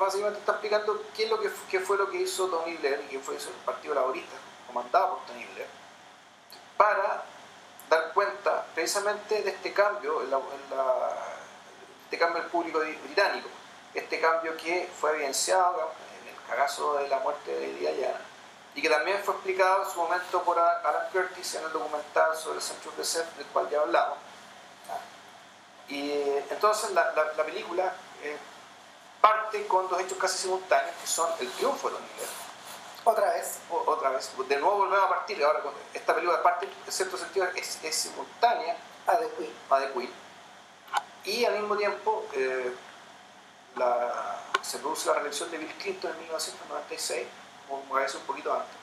básicamente te está explicando qué, es lo que, qué fue lo que hizo Tony Blair y qué fue eso el Partido Laborista, comandado por Tony Blair, para dar cuenta precisamente de este cambio en, la, este cambio del público británico, este cambio que fue evidenciado en el cagazo de la muerte de Diana y que también fue explicado en su momento por Alan Curtis en el documental sobre el Centro de Set del cual ya hablamos. Y entonces la, la, película eh, parte con dos hechos casi simultáneos, que son el triunfo de Tony Blair. Otra vez. otra vez. De nuevo volvemos a partir. Ahora, esta película parte, en cierto sentido, es, es simultánea a The Queen. A The Queen. Y al mismo tiempo eh, la, se produce la reelección de Bill Clinton en 1996, como a veces un poquito antes.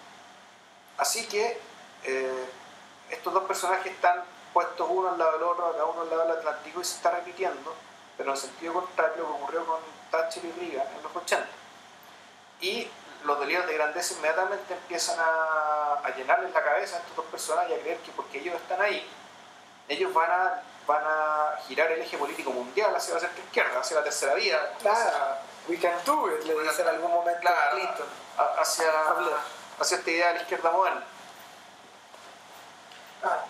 Así que eh, estos dos personajes están puestos uno al lado del otro, cada uno al lado del Atlántico, y se está repitiendo, pero en el sentido contrario lo que ocurrió con Thatcher y Reagan en los 80. Y los delirios de grandeza inmediatamente empiezan a, a, llenarles la cabeza a estos dos personas y a creer que porque ellos están ahí, ellos van a, van a girar el eje político mundial hacia la centro izquierda, hacia la tercera vía. Claro, we can do it, le dice en algún momento claro, Clinton. Hacia, hacia esta idea de la izquierda moderna. Ah,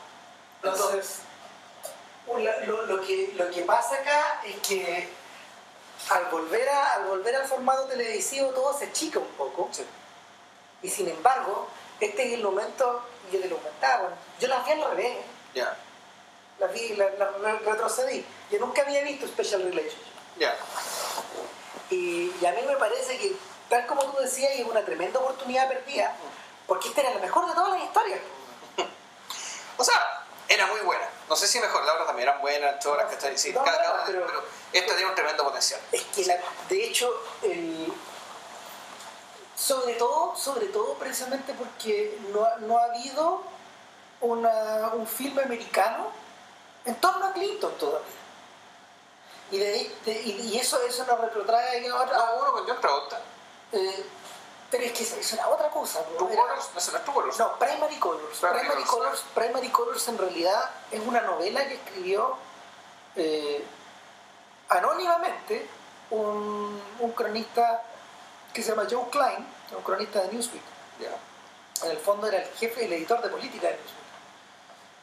entonces, lo, lo, que, lo que pasa acá es que al volver, a, al volver al formato televisivo todo se chica un poco. Y sin embargo, este es el momento, yo te lo comentaba, yo las vi al revés. Ya. Las vi, las, retrocedí. Yo nunca había visto Special Relationship. Ya. Y, y, a mí me parece que, tal como tú decías, es una tremenda oportunidad perdida, porque esta era la mejor de todas las historias. *laughs* o sea, era muy buena. No sé si mejor, la otra también eran buenas, choras, ¿cachai? Sí, cada, pero, esta tiene un tremendo potencial. Es que, de hecho, el, Sobre todo, sobre todo precisamente porque no, ha- no ha habido una- un filme americano en torno a Clinton todavía. Y, de, de- y, y eso, eso nos retrotrae a otra... Ah, uno con John Travolta. eh, pero es que eso era otra cosa. ¿no? Era- Colors, no, Colors. No, Primary Colors. Primary Primary, Colors. Colors. Primary Colors en realidad es una novela que escribió eh, anónimamente un, un cronista que se llama Joe Klein, un cronista de Newsweek. En el fondo era el jefe, el editor de política de Newsweek.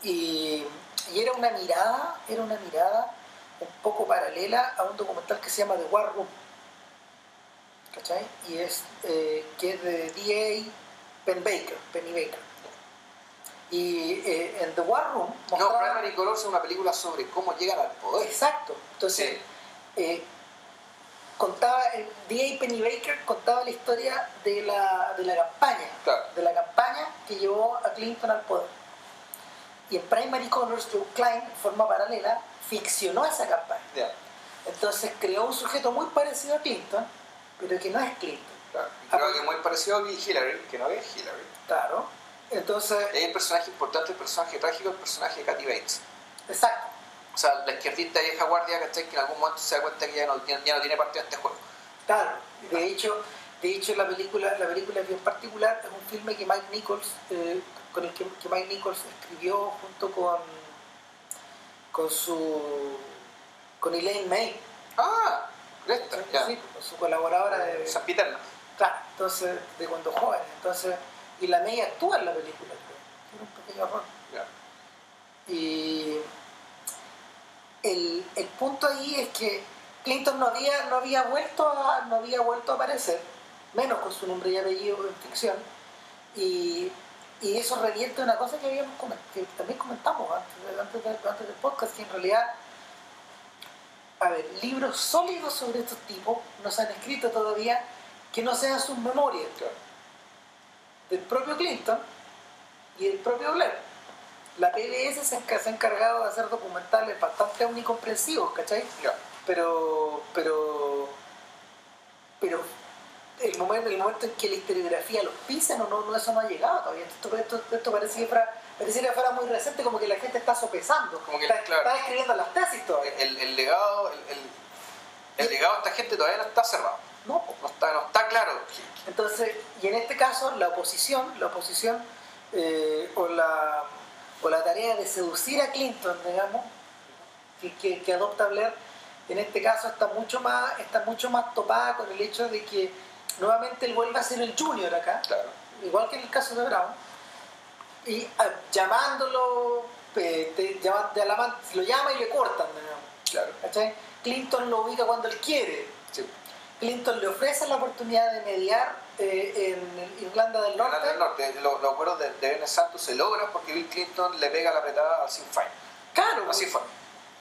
Y, y era una mirada, era una mirada un poco paralela a un documental que se llama The War Room. ¿Cachai? Y es eh, que es de D.A. Penn Baker, Penny Baker. Y eh, en The War Room No, Primary Colors es una película sobre cómo llegan al poder. Exacto. Entonces, Sí. eh, contaba, D.A. Penny Baker contaba la historia de la, de la campaña, Claro. de la campaña que llevó a Clinton al poder. Y en Primary Colors, Joe Klein, en forma paralela, ficcionó esa campaña. Entonces creó un sujeto muy parecido a Clinton, pero que no es Clinton. claro. Y Ah, creo pues- que muy parecido a Hillary, que no es Hillary. Claro. Entonces, hay un personaje importante, el personaje trágico, el personaje de Kathy Bates. exacto. O sea, la izquierdista vieja guardia, ¿cachai? Que en algún momento se da cuenta que ya no, ya, ya no tiene partido en este juego. Claro, de hecho, de hecho la película, la película es bien particular, es un filme que Mike Nichols, eh, con el que, que Mike Nichols escribió junto con con su con Elaine May, Ah, ya. sí, con su colaboradora de San Peterno. claro, entonces de cuando joven, entonces y la May actúa en la película, creo, tiene un pequeño. Ya. Y el, el punto ahí es que Clinton no había, no había vuelto a, no había vuelto a aparecer, menos con su nombre y apellido en ficción, y, y eso revierte una cosa que habíamos que también comentamos antes, antes, de- antes del podcast, que en realidad a ver, libros sólidos sobre estos tipos no se han escrito todavía que no sean sus memorias Claro. del propio Clinton y del propio Blair. La PBS se, ha encargado de hacer documentales bastante omnicomprensivos, ¿cachai? Pero, pero, pero el momento, el momento en que la historiografía los pisa, no, no, no, eso no ha llegado todavía. Esto, esto, esto parece pareciera que fuera muy reciente, como que la gente está sopesando, Como que, está, claro. está escribiendo las tesis todavía. El, el legado, el, el, el legado de esta gente todavía no está cerrado. No. No está, no está claro. Entonces, y en este caso, la oposición, la oposición eh, o, la, o la tarea de seducir a Clinton, digamos, que, que, que adopta Blair, en este caso está mucho más, está mucho más topada con el hecho de que nuevamente él vuelve a ser el junior acá, Claro. igual que en el caso de Brown, y ah, llamándolo, eh, te- llama- lo llama y le cortan, digamos, Claro. ¿cachai? Clinton lo ubica cuando él quiere, Sí. Clinton le ofrece la oportunidad de mediar eh, en Irlanda del Irlanda Norte. del Norte, los, los acuerdos de, de Santos se logran porque Bill Clinton le pega la apretada al Sinn Féin. Claro, Así fue.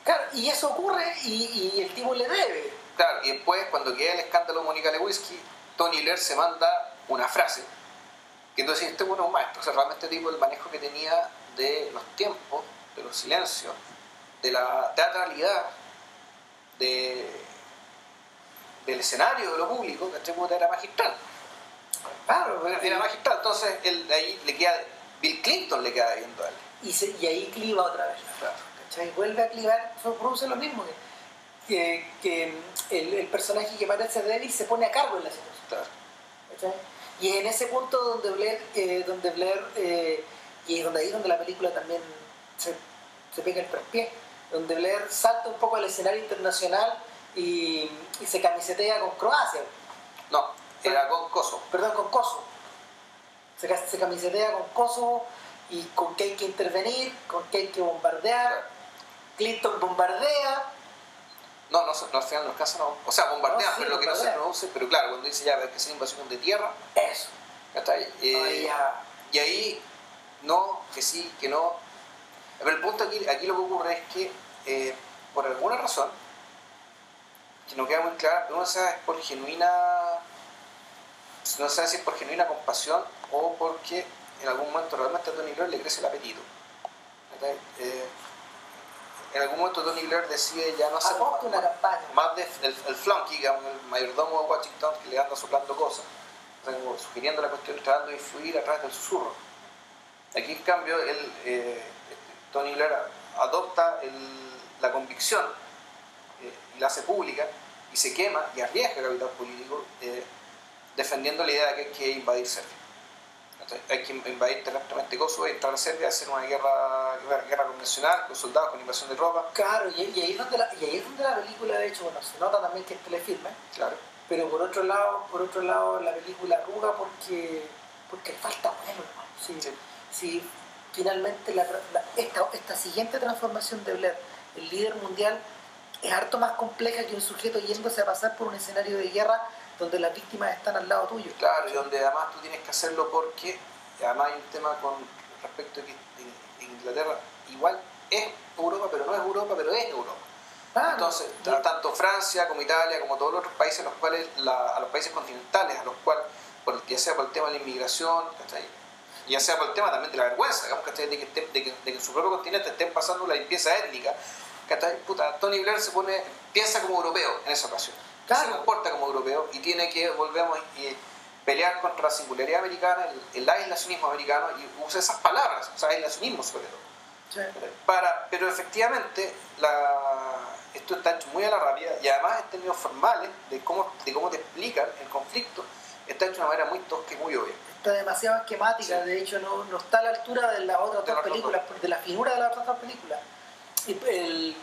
claro, y eso ocurre y, y el tipo le debe. Claro, y después, cuando queda el escándalo Mónica Lewinsky, Tony Blair se manda una frase. Que entonces este bueno es un maestro. O sea, realmente tipo el manejo que tenía de los tiempos, de los silencios, de la teatralidad, de, del escenario, de lo público, que este era magistral. Claro, Era, era magistral. Entonces, él, de ahí le queda, Bill Clinton le queda viendo a él. y, se- y ahí cliva otra vez. ¿cachai? Vuelve a clivar, produce lo mismo. Que, que, que el, el personaje que parece débil se pone a cargo en la situación. Claro. ¿cachai? Y es en ese punto donde Blair, eh, donde Blair eh, y es donde ahí donde la película también se, se pega el traspié, donde Blair salta un poco al escenario internacional y, y se camisetea con Croacia, No, era con Coso. perdón, con Kosovo. Se, se camisetea con Kosovo y con que hay que intervenir, con que hay que bombardear. Clinton bombardea, No, no, no, al final no alcanza, no. O sea, bombardean, No, sí, pero lo que no se produce, pero claro, cuando dice ya, que es invasión de tierra, eso. ya está ahí. Eh, Ahí ya- Y ahí, no, que sí, que no. Pero el punto aquí, aquí lo que ocurre es que, eh, por alguna razón, que no queda muy clara, pero no sabe es por genuina. No sabe si es por genuina compasión o porque en algún momento realmente a Tony Blair le crece el apetito. Eh, en algún momento Tony Blair decide ya no hacer más de el, el flunky, digamos, el mayordomo de Washington que le anda soplando cosas sugiriendo la cuestión, tratando de influir a través del susurro. Aquí, en cambio, él, eh, Tony Blair adopta la convicción eh, y la hace pública y se quema y arriesga capital político eh, defendiendo la idea de que hay que invadir Serbia. Hay que invadir terrestres Kosovo y entrar a Serbia, hacer una guerra, guerra convencional con soldados, con invasión de tropas. Claro, y, ahí es donde la, y ahí es donde la película, de hecho, bueno, se nota también que es telefilme. Claro. Pero por otro lado, por otro lado la película arruga porque, porque falta bueno, sí. sí. finalmente la, esta, esta siguiente transformación de Blair, el líder mundial, es harto más compleja que un sujeto yéndose a pasar por un escenario de guerra donde las víctimas están al lado tuyo. Claro, y donde además tú tienes que hacerlo porque además hay un tema con respecto a que Inglaterra igual es Europa, pero no es Europa, pero es Europa. Entonces, tanto Francia como Italia, como todos los otros países, los cuales, a los países continentales, a los cuales, ya sea por el tema de la inmigración, ya sea por el tema también de la vergüenza, digamos, De, que, de, que, en su propio continente estén pasando la limpieza étnica, Puta, Tony Blair se pone, piensa como europeo en esa ocasión. Se comporta como europeo y tiene que, volvemos, y pelear contra la singularidad americana, el, aislacionismo americano, y usa esas palabras, o sea, aislacionismo sobre todo. Para, pero efectivamente, la, esto está hecho muy a la rápida y además en términos formales de cómo, de cómo te explican el conflicto, está hecho de una manera muy tosca y muy obvia. Está demasiado esquemática, de hecho no, no, está a la altura de las otras dos películas, de la figura de las otras dos películas. El,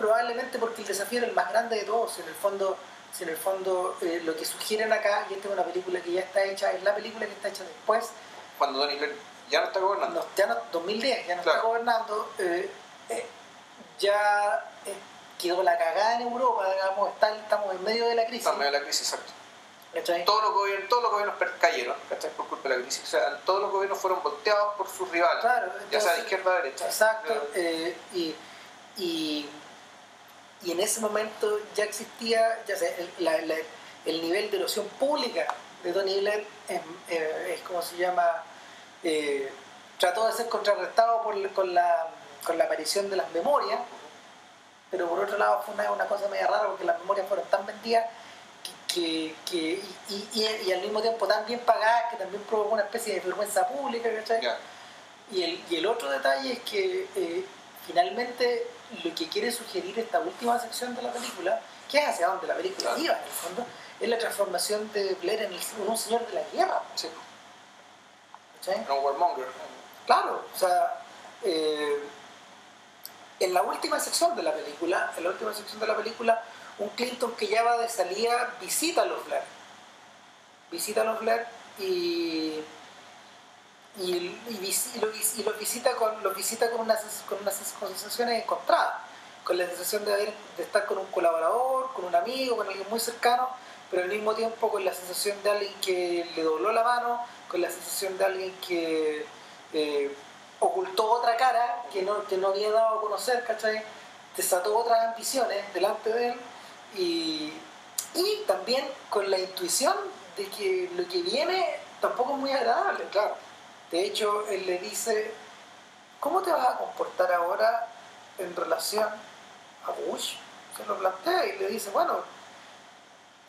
probablemente porque el desafío era el más grande de todos, en el fondo, si en el fondo eh, lo que sugieren acá, y esta es una película que ya está hecha, es la película que está hecha después. Cuando Donnie ya no está gobernando. ya no, 2010, ya no está gobernando. Eh, eh, ya quedó la cagada en Europa, digamos, estamos en medio de la crisis. Estamos en medio de la crisis, exacto. Todos los, gobiernos, todos los gobiernos cayeron por culpa de la crisis. O sea, todos los gobiernos fueron volteados por sus rivales, ya sea de izquierda o derecha. Exacto. Y, y, y, en ese momento ya existía ya sea, el, el, nivel de erosión pública de Tony Blair eh, es como se llama. Eh, trató de ser contrarrestado por, con, la, con la aparición de las memorias, pero por otro lado fue una, una cosa media rara porque las memorias fueron tan vendidas que, que y, y, al mismo tiempo tan bien pagadas que también provocó una especie de vergüenza pública, Y, el, y el otro detalle es que eh, finalmente lo que quiere sugerir esta última sección de la película, que es hacia donde la película iba en el fondo, es la transformación de Blair en, un señor de la guerra. Sí. Un warmonger. Claro, o sea, eh, en la última sección de la película, en la última sección de la película, un Clinton que ya va de salida visita a los Blair. Visita a los Blair y, y, y, los visita con, los visita con unas, con unas sensaciones encontradas. Con la sensación de, de estar con un colaborador, con un amigo, con alguien muy cercano, pero al mismo tiempo con la sensación de alguien que le dobló la mano, con la sensación de alguien que eh, ocultó otra cara que no, que no había dado a conocer, ¿cachai? Desató otras ambiciones delante de él y, también con la intuición de que lo que viene tampoco es muy agradable, claro. De hecho, él le dice, ¿cómo te vas a comportar ahora en relación a Bush? Se lo plantea y le dice, bueno,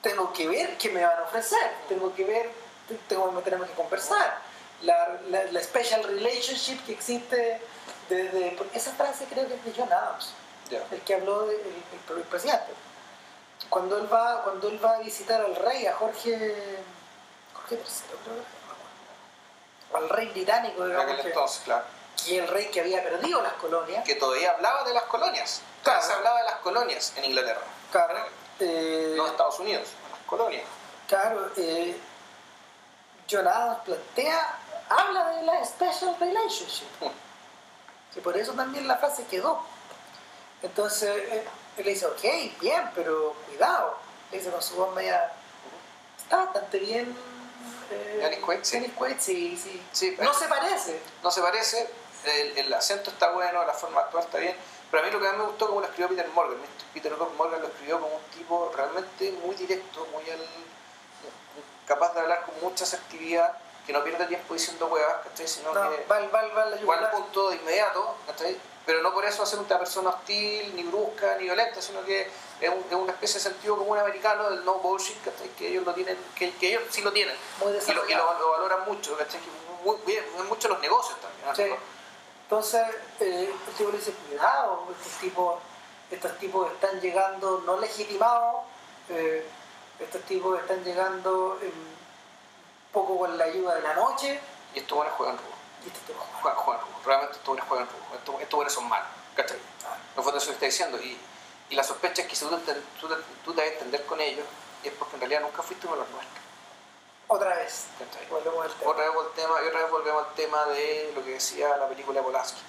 tengo que ver qué me van a ofrecer, tengo que ver, tengo, tenemos que conversar. La, la, special relationship que existe desde... Esa frase creo que es de John Adams, el que habló del el presidente cuando él va cuando él va a visitar al rey a Jorge Jorge III creo al rey británico digamos que, entonces, claro. y el rey que había perdido las colonias que todavía hablaba de las colonias claro. se hablaba de las colonias en Inglaterra claro eh, no Estados Unidos las colonias claro eh, John plantea habla de la special relationship que por eso también la frase quedó entonces eh, él le dice, ok, bien, pero cuidado. Le dice con su voz media. Está bastante bien. Eh, Quaid, sí. sí, sí. no se parece. No se parece. El, acento está bueno, la forma de actuar está bien. Pero a mí lo que más me gustó como lo escribió Peter Morgan. Peter Morgan lo escribió como un tipo realmente muy directo, muy capaz de hablar con mucha asertividad que no pierde tiempo diciendo huevas, ¿cachai? Sino No, que va, va, va va al punto de inmediato, ¿cachai? Pero no por eso hacer una persona hostil, ni brusca, ni violenta, sino que es, un- es una especie de sentido común americano del no bullshit, ¿cachai? Que ellos lo tienen, que, que ellos sí lo tienen. Muy Y lo, y desarrollado. lo, lo valoran mucho, ¿cachai? Muy, bien, mucho los negocios también. Entonces, eh, el tipo le dice, cuidado, estos tipos, estos tipos están llegando no legitimados, eh, estos tipos están llegando un poco con la ayuda de la noche, Y estos buenos juegan rubo. y estos tipos juegan. Rubo. Realmente estos buenos juegan rubo. Estos, estos buenos son malos, ¿cachai? Fondo eso que está diciendo. Y, y la sospecha es que si tú te, tú, tú te entender con ellos, es porque en realidad nunca fuiste uno de los nuestros. Otra vez, volvemos al tema. Otra vez, tema, y otra vez volvemos al tema de lo que decía la película de Polanski.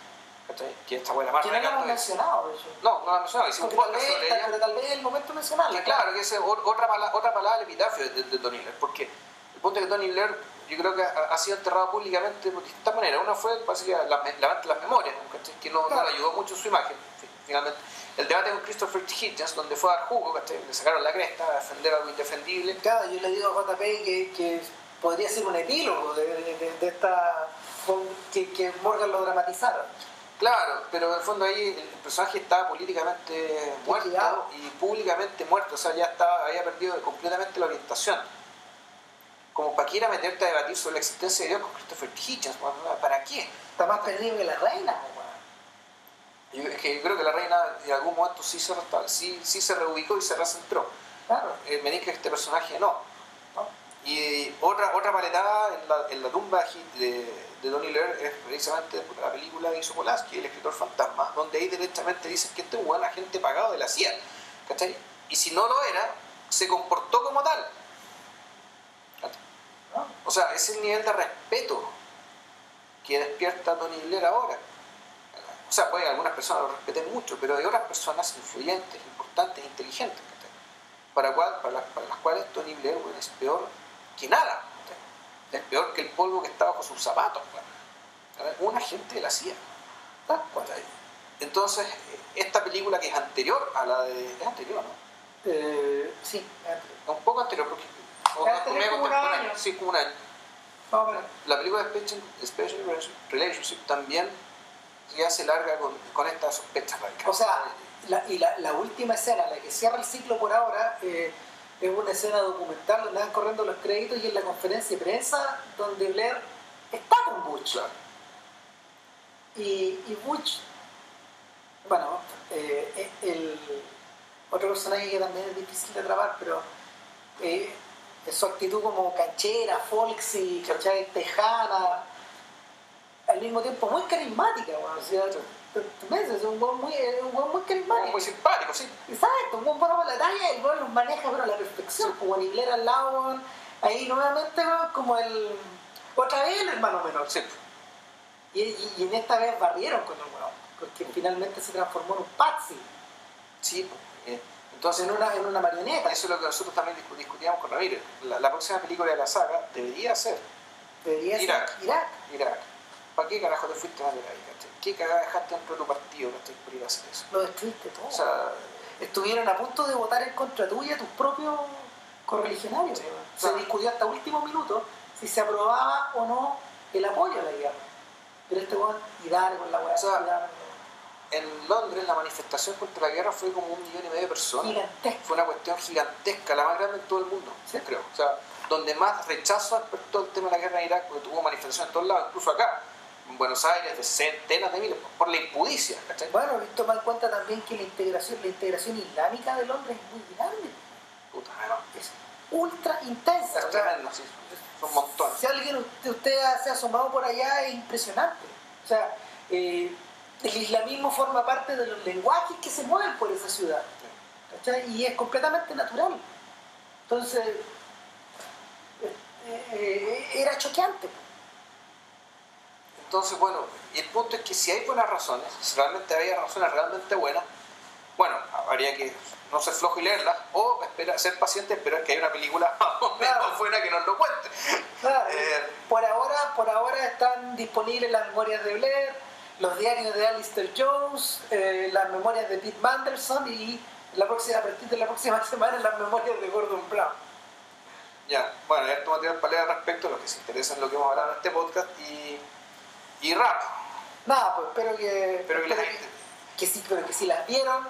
¿cachai? Que esta buena más Que no hemos es- mencionado, de hecho. No, no la mencionaba, hicimos un tal vez, sobre ella. pero tal vez es el momento mencionarla. Que claro, que esa es otra, pala- otra palabra del epitafio de, de Tony Blair, porque el punto es que Tony Blair yo creo que ha, ha sido enterrado públicamente por distintas maneras. Una fue básicamente la, la, la- las memorias, que no, no Claro. le ayudó mucho su imagen, fi- finalmente. El debate con Christopher Hitchens, donde fue a dar jugo, le sacaron la cresta a defender algo indefendible. Claro, yo le digo a JP que, que podría ser un epílogo de, de- esta. que, que Morgan lo dramatizara. Claro, pero en el fondo ahí el personaje estaba políticamente muerto Liquidado. y públicamente muerto, o sea, ya estaba, había perdido completamente la orientación. Como para que ir a meterte a debatir sobre la existencia de Dios con Christopher Hitchens, ¿para qué? Está más perdido que la reina, weón. Yo, que yo creo que la reina en algún momento sí se, sí, sí se reubicó y se recentró. Claro. Eh, que este personaje no. Y otra, otra paletada en la, en la tumba de, de Donnie Blair es precisamente la película que hizo Polanski, El escritor fantasma, donde ahí directamente dicen que este es un agente pagado de la CIA. ¿cachai? Y si no lo era, se comportó como tal. ¿no? O sea, es el nivel de respeto que despierta Tony Blair ahora. O sea, puede que algunas personas lo respeten mucho, pero hay otras personas influyentes, importantes, inteligentes, ¿cachai? para, cual- para, las, para las cuales Tony Blair bueno, es peor que nada. Es peor que el polvo que está bajo sus zapatos. bueno. Un agente de la CIA. Entonces, esta película que es anterior a la de... Es anterior, ¿no? Eh, sí, Un poco anterior, porque... o como un año. Sí, como un año. La película de Special, Special Relationship también ya se larga con, con esta sospecha radical. O sea, la, y la, la última escena, la que cierra el ciclo por ahora, eh, es una escena documental donde van corriendo los créditos y en la conferencia de prensa donde Blair está con Butch. Claro. Y, y Butch, bueno, eh, eh, el otro personaje que también es difícil de atrapar, pero eh, su actitud como canchera, folksy, ¿cachai? tejana, al mismo tiempo muy carismática, o sea, es un buen muy, un weón muy carismático. muy simpático, sí. Exacto, un buen bueno para la talla y bueno, los maneja pero a la perfección, como Nibler al lado, weón, ahí nuevamente weón, como el otra vez el hermano menor. sí. Y, y- y en esta vez barrieron con el weón, porque finalmente se transformó en un patsy, Sí, eh, entonces en una, en una marioneta. eso es lo que nosotros también discu- discutíamos con Ramírez. La, la próxima película de la saga debería ser Debería ser Irak. Irak. ¿Para qué carajo te fuiste a meter ahí, cachai? ¿Qué cagada dejaste dentro de tu partido, cachai, por ir a hacer eso? Lo destruiste todo. O sea, Estuvieron a punto de votar en contra tuya tus propios correligionarios. Sí. Se discutió hasta último minuto si se aprobaba o no el apoyo a la guerra. Pero este weón, y dale con la weá, O sea, la en Londres la manifestación contra la guerra fue como un millón y medio de personas. Gigantesco. Fue una cuestión gigantesca, la más grande en todo el mundo, Sí. creo. O sea, donde más rechazo despertó el tema de la guerra en Irak, porque tuvo manifestaciones en todos lados, incluso acá, en Buenos Aires, de centenas de miles, por la impudicia, ¿cachai? Bueno, y toma en cuenta también que la integración, la integración islámica de Londres es muy grande. Puta, no, Es ultra intensa. es o sea, tremendo, sí, son montones. Si alguien de usted se ha asomado por allá es impresionante. O sea, eh, el islamismo forma parte de los lenguajes que se mueven por esa ciudad. ¿cachai? Y es completamente natural. Entonces, eh, eh, era choqueante. Entonces, bueno, y el punto es que si hay buenas razones, si realmente había razones realmente buenas, bueno, habría que no ser flojo y leerlas, o esperar, ser paciente esperar que haya una película *laughs* más Claro. buena que nos lo cuente. Claro, Eh, por, ahora, por ahora están disponibles las memorias de Blair, los diarios de Alistair Jones, eh, las memorias de Pete Mandelson y la próxima, a partir de la próxima *laughs* semana las memorias de Gordon Brown. Ya, bueno, hay harto material para leer al respecto, los que se interesan en lo que hemos hablado en este podcast. Y, y rap. Nada, pues espero que. Espero que les haya que sí, pero que si las vieron,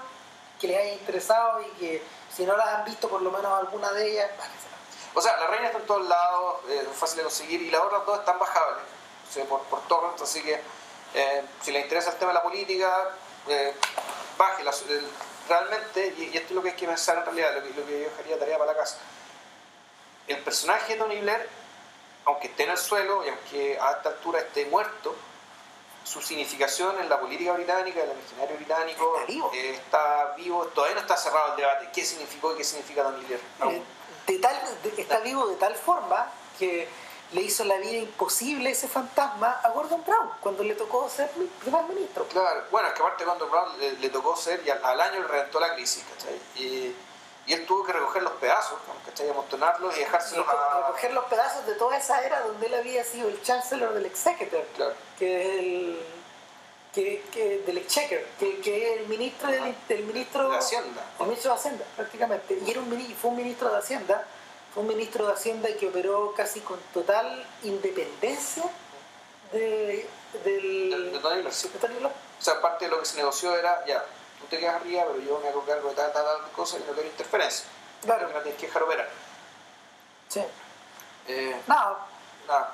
que les haya interesado y que si no las han visto, por lo menos alguna de ellas, bájensela. O sea, la reina está en todos lados, eh, es fácil de conseguir y las otras dos están bajables o sea, por, por torrent, así que eh, si les interesa el tema de la política, eh. El- Realmente, y, y esto es lo que hay que pensar en realidad, lo que, lo que yo dejaría tarea para la casa. El personaje de Tony Blair, aunque esté en el suelo y aunque a esta altura esté muerto, su significación en la política británica, en el imaginario británico, Está vivo. eh, está vivo, todavía no está cerrado el debate. ¿Qué significó y qué significa Blair? Aún. Eh, de tal, de- está vivo de tal forma que le hizo la vida imposible ese fantasma a Gordon Brown cuando le tocó ser primer ministro. Claro, bueno, es que aparte cuando Brown le, le tocó ser y al, al año le reventó la crisis, ¿cachai? Y, y él tuvo que recoger los pedazos. ¿cachai? Amontonarlos y dejárselos a... Recoger los pedazos de toda esa era donde él había sido el chancellor del Executive, Claro. que es el. Que, que- del Exchequer, que, que es el ministro del, del ministro De Hacienda. el ministro de Hacienda, prácticamente. Y era un, fue un ministro de Hacienda, fue un ministro de Hacienda que operó casi con total independencia de, del, De, de Tony Blair, sí. de Tony Blair. O sea, parte de lo que se negoció era, ya, tú te quedas arriba, pero yo me hago cargo de tal, tal, tal cosa y no quiero interferencia. Claro. Que no tienes que dejar operar. Sí. Eh, Nada, nada.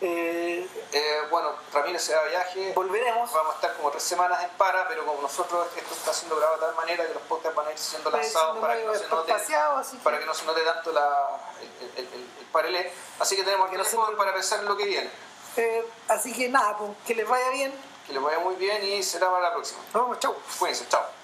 eh, Eh, bueno, Ramírez se va de viaje. volveremos. Vamos a estar como tres semanas en para, pero como nosotros esto está siendo grabado de tal manera que los podcasts van a ir siendo lanzados para que no se note que- para que no se note tanto la, el, el, el, el. Así que tenemos que no para pensar en lo que viene. Eh, así que nada, pues, que les vaya bien. Que les vaya muy bien y será para la próxima. Chau. Cuídense, chao.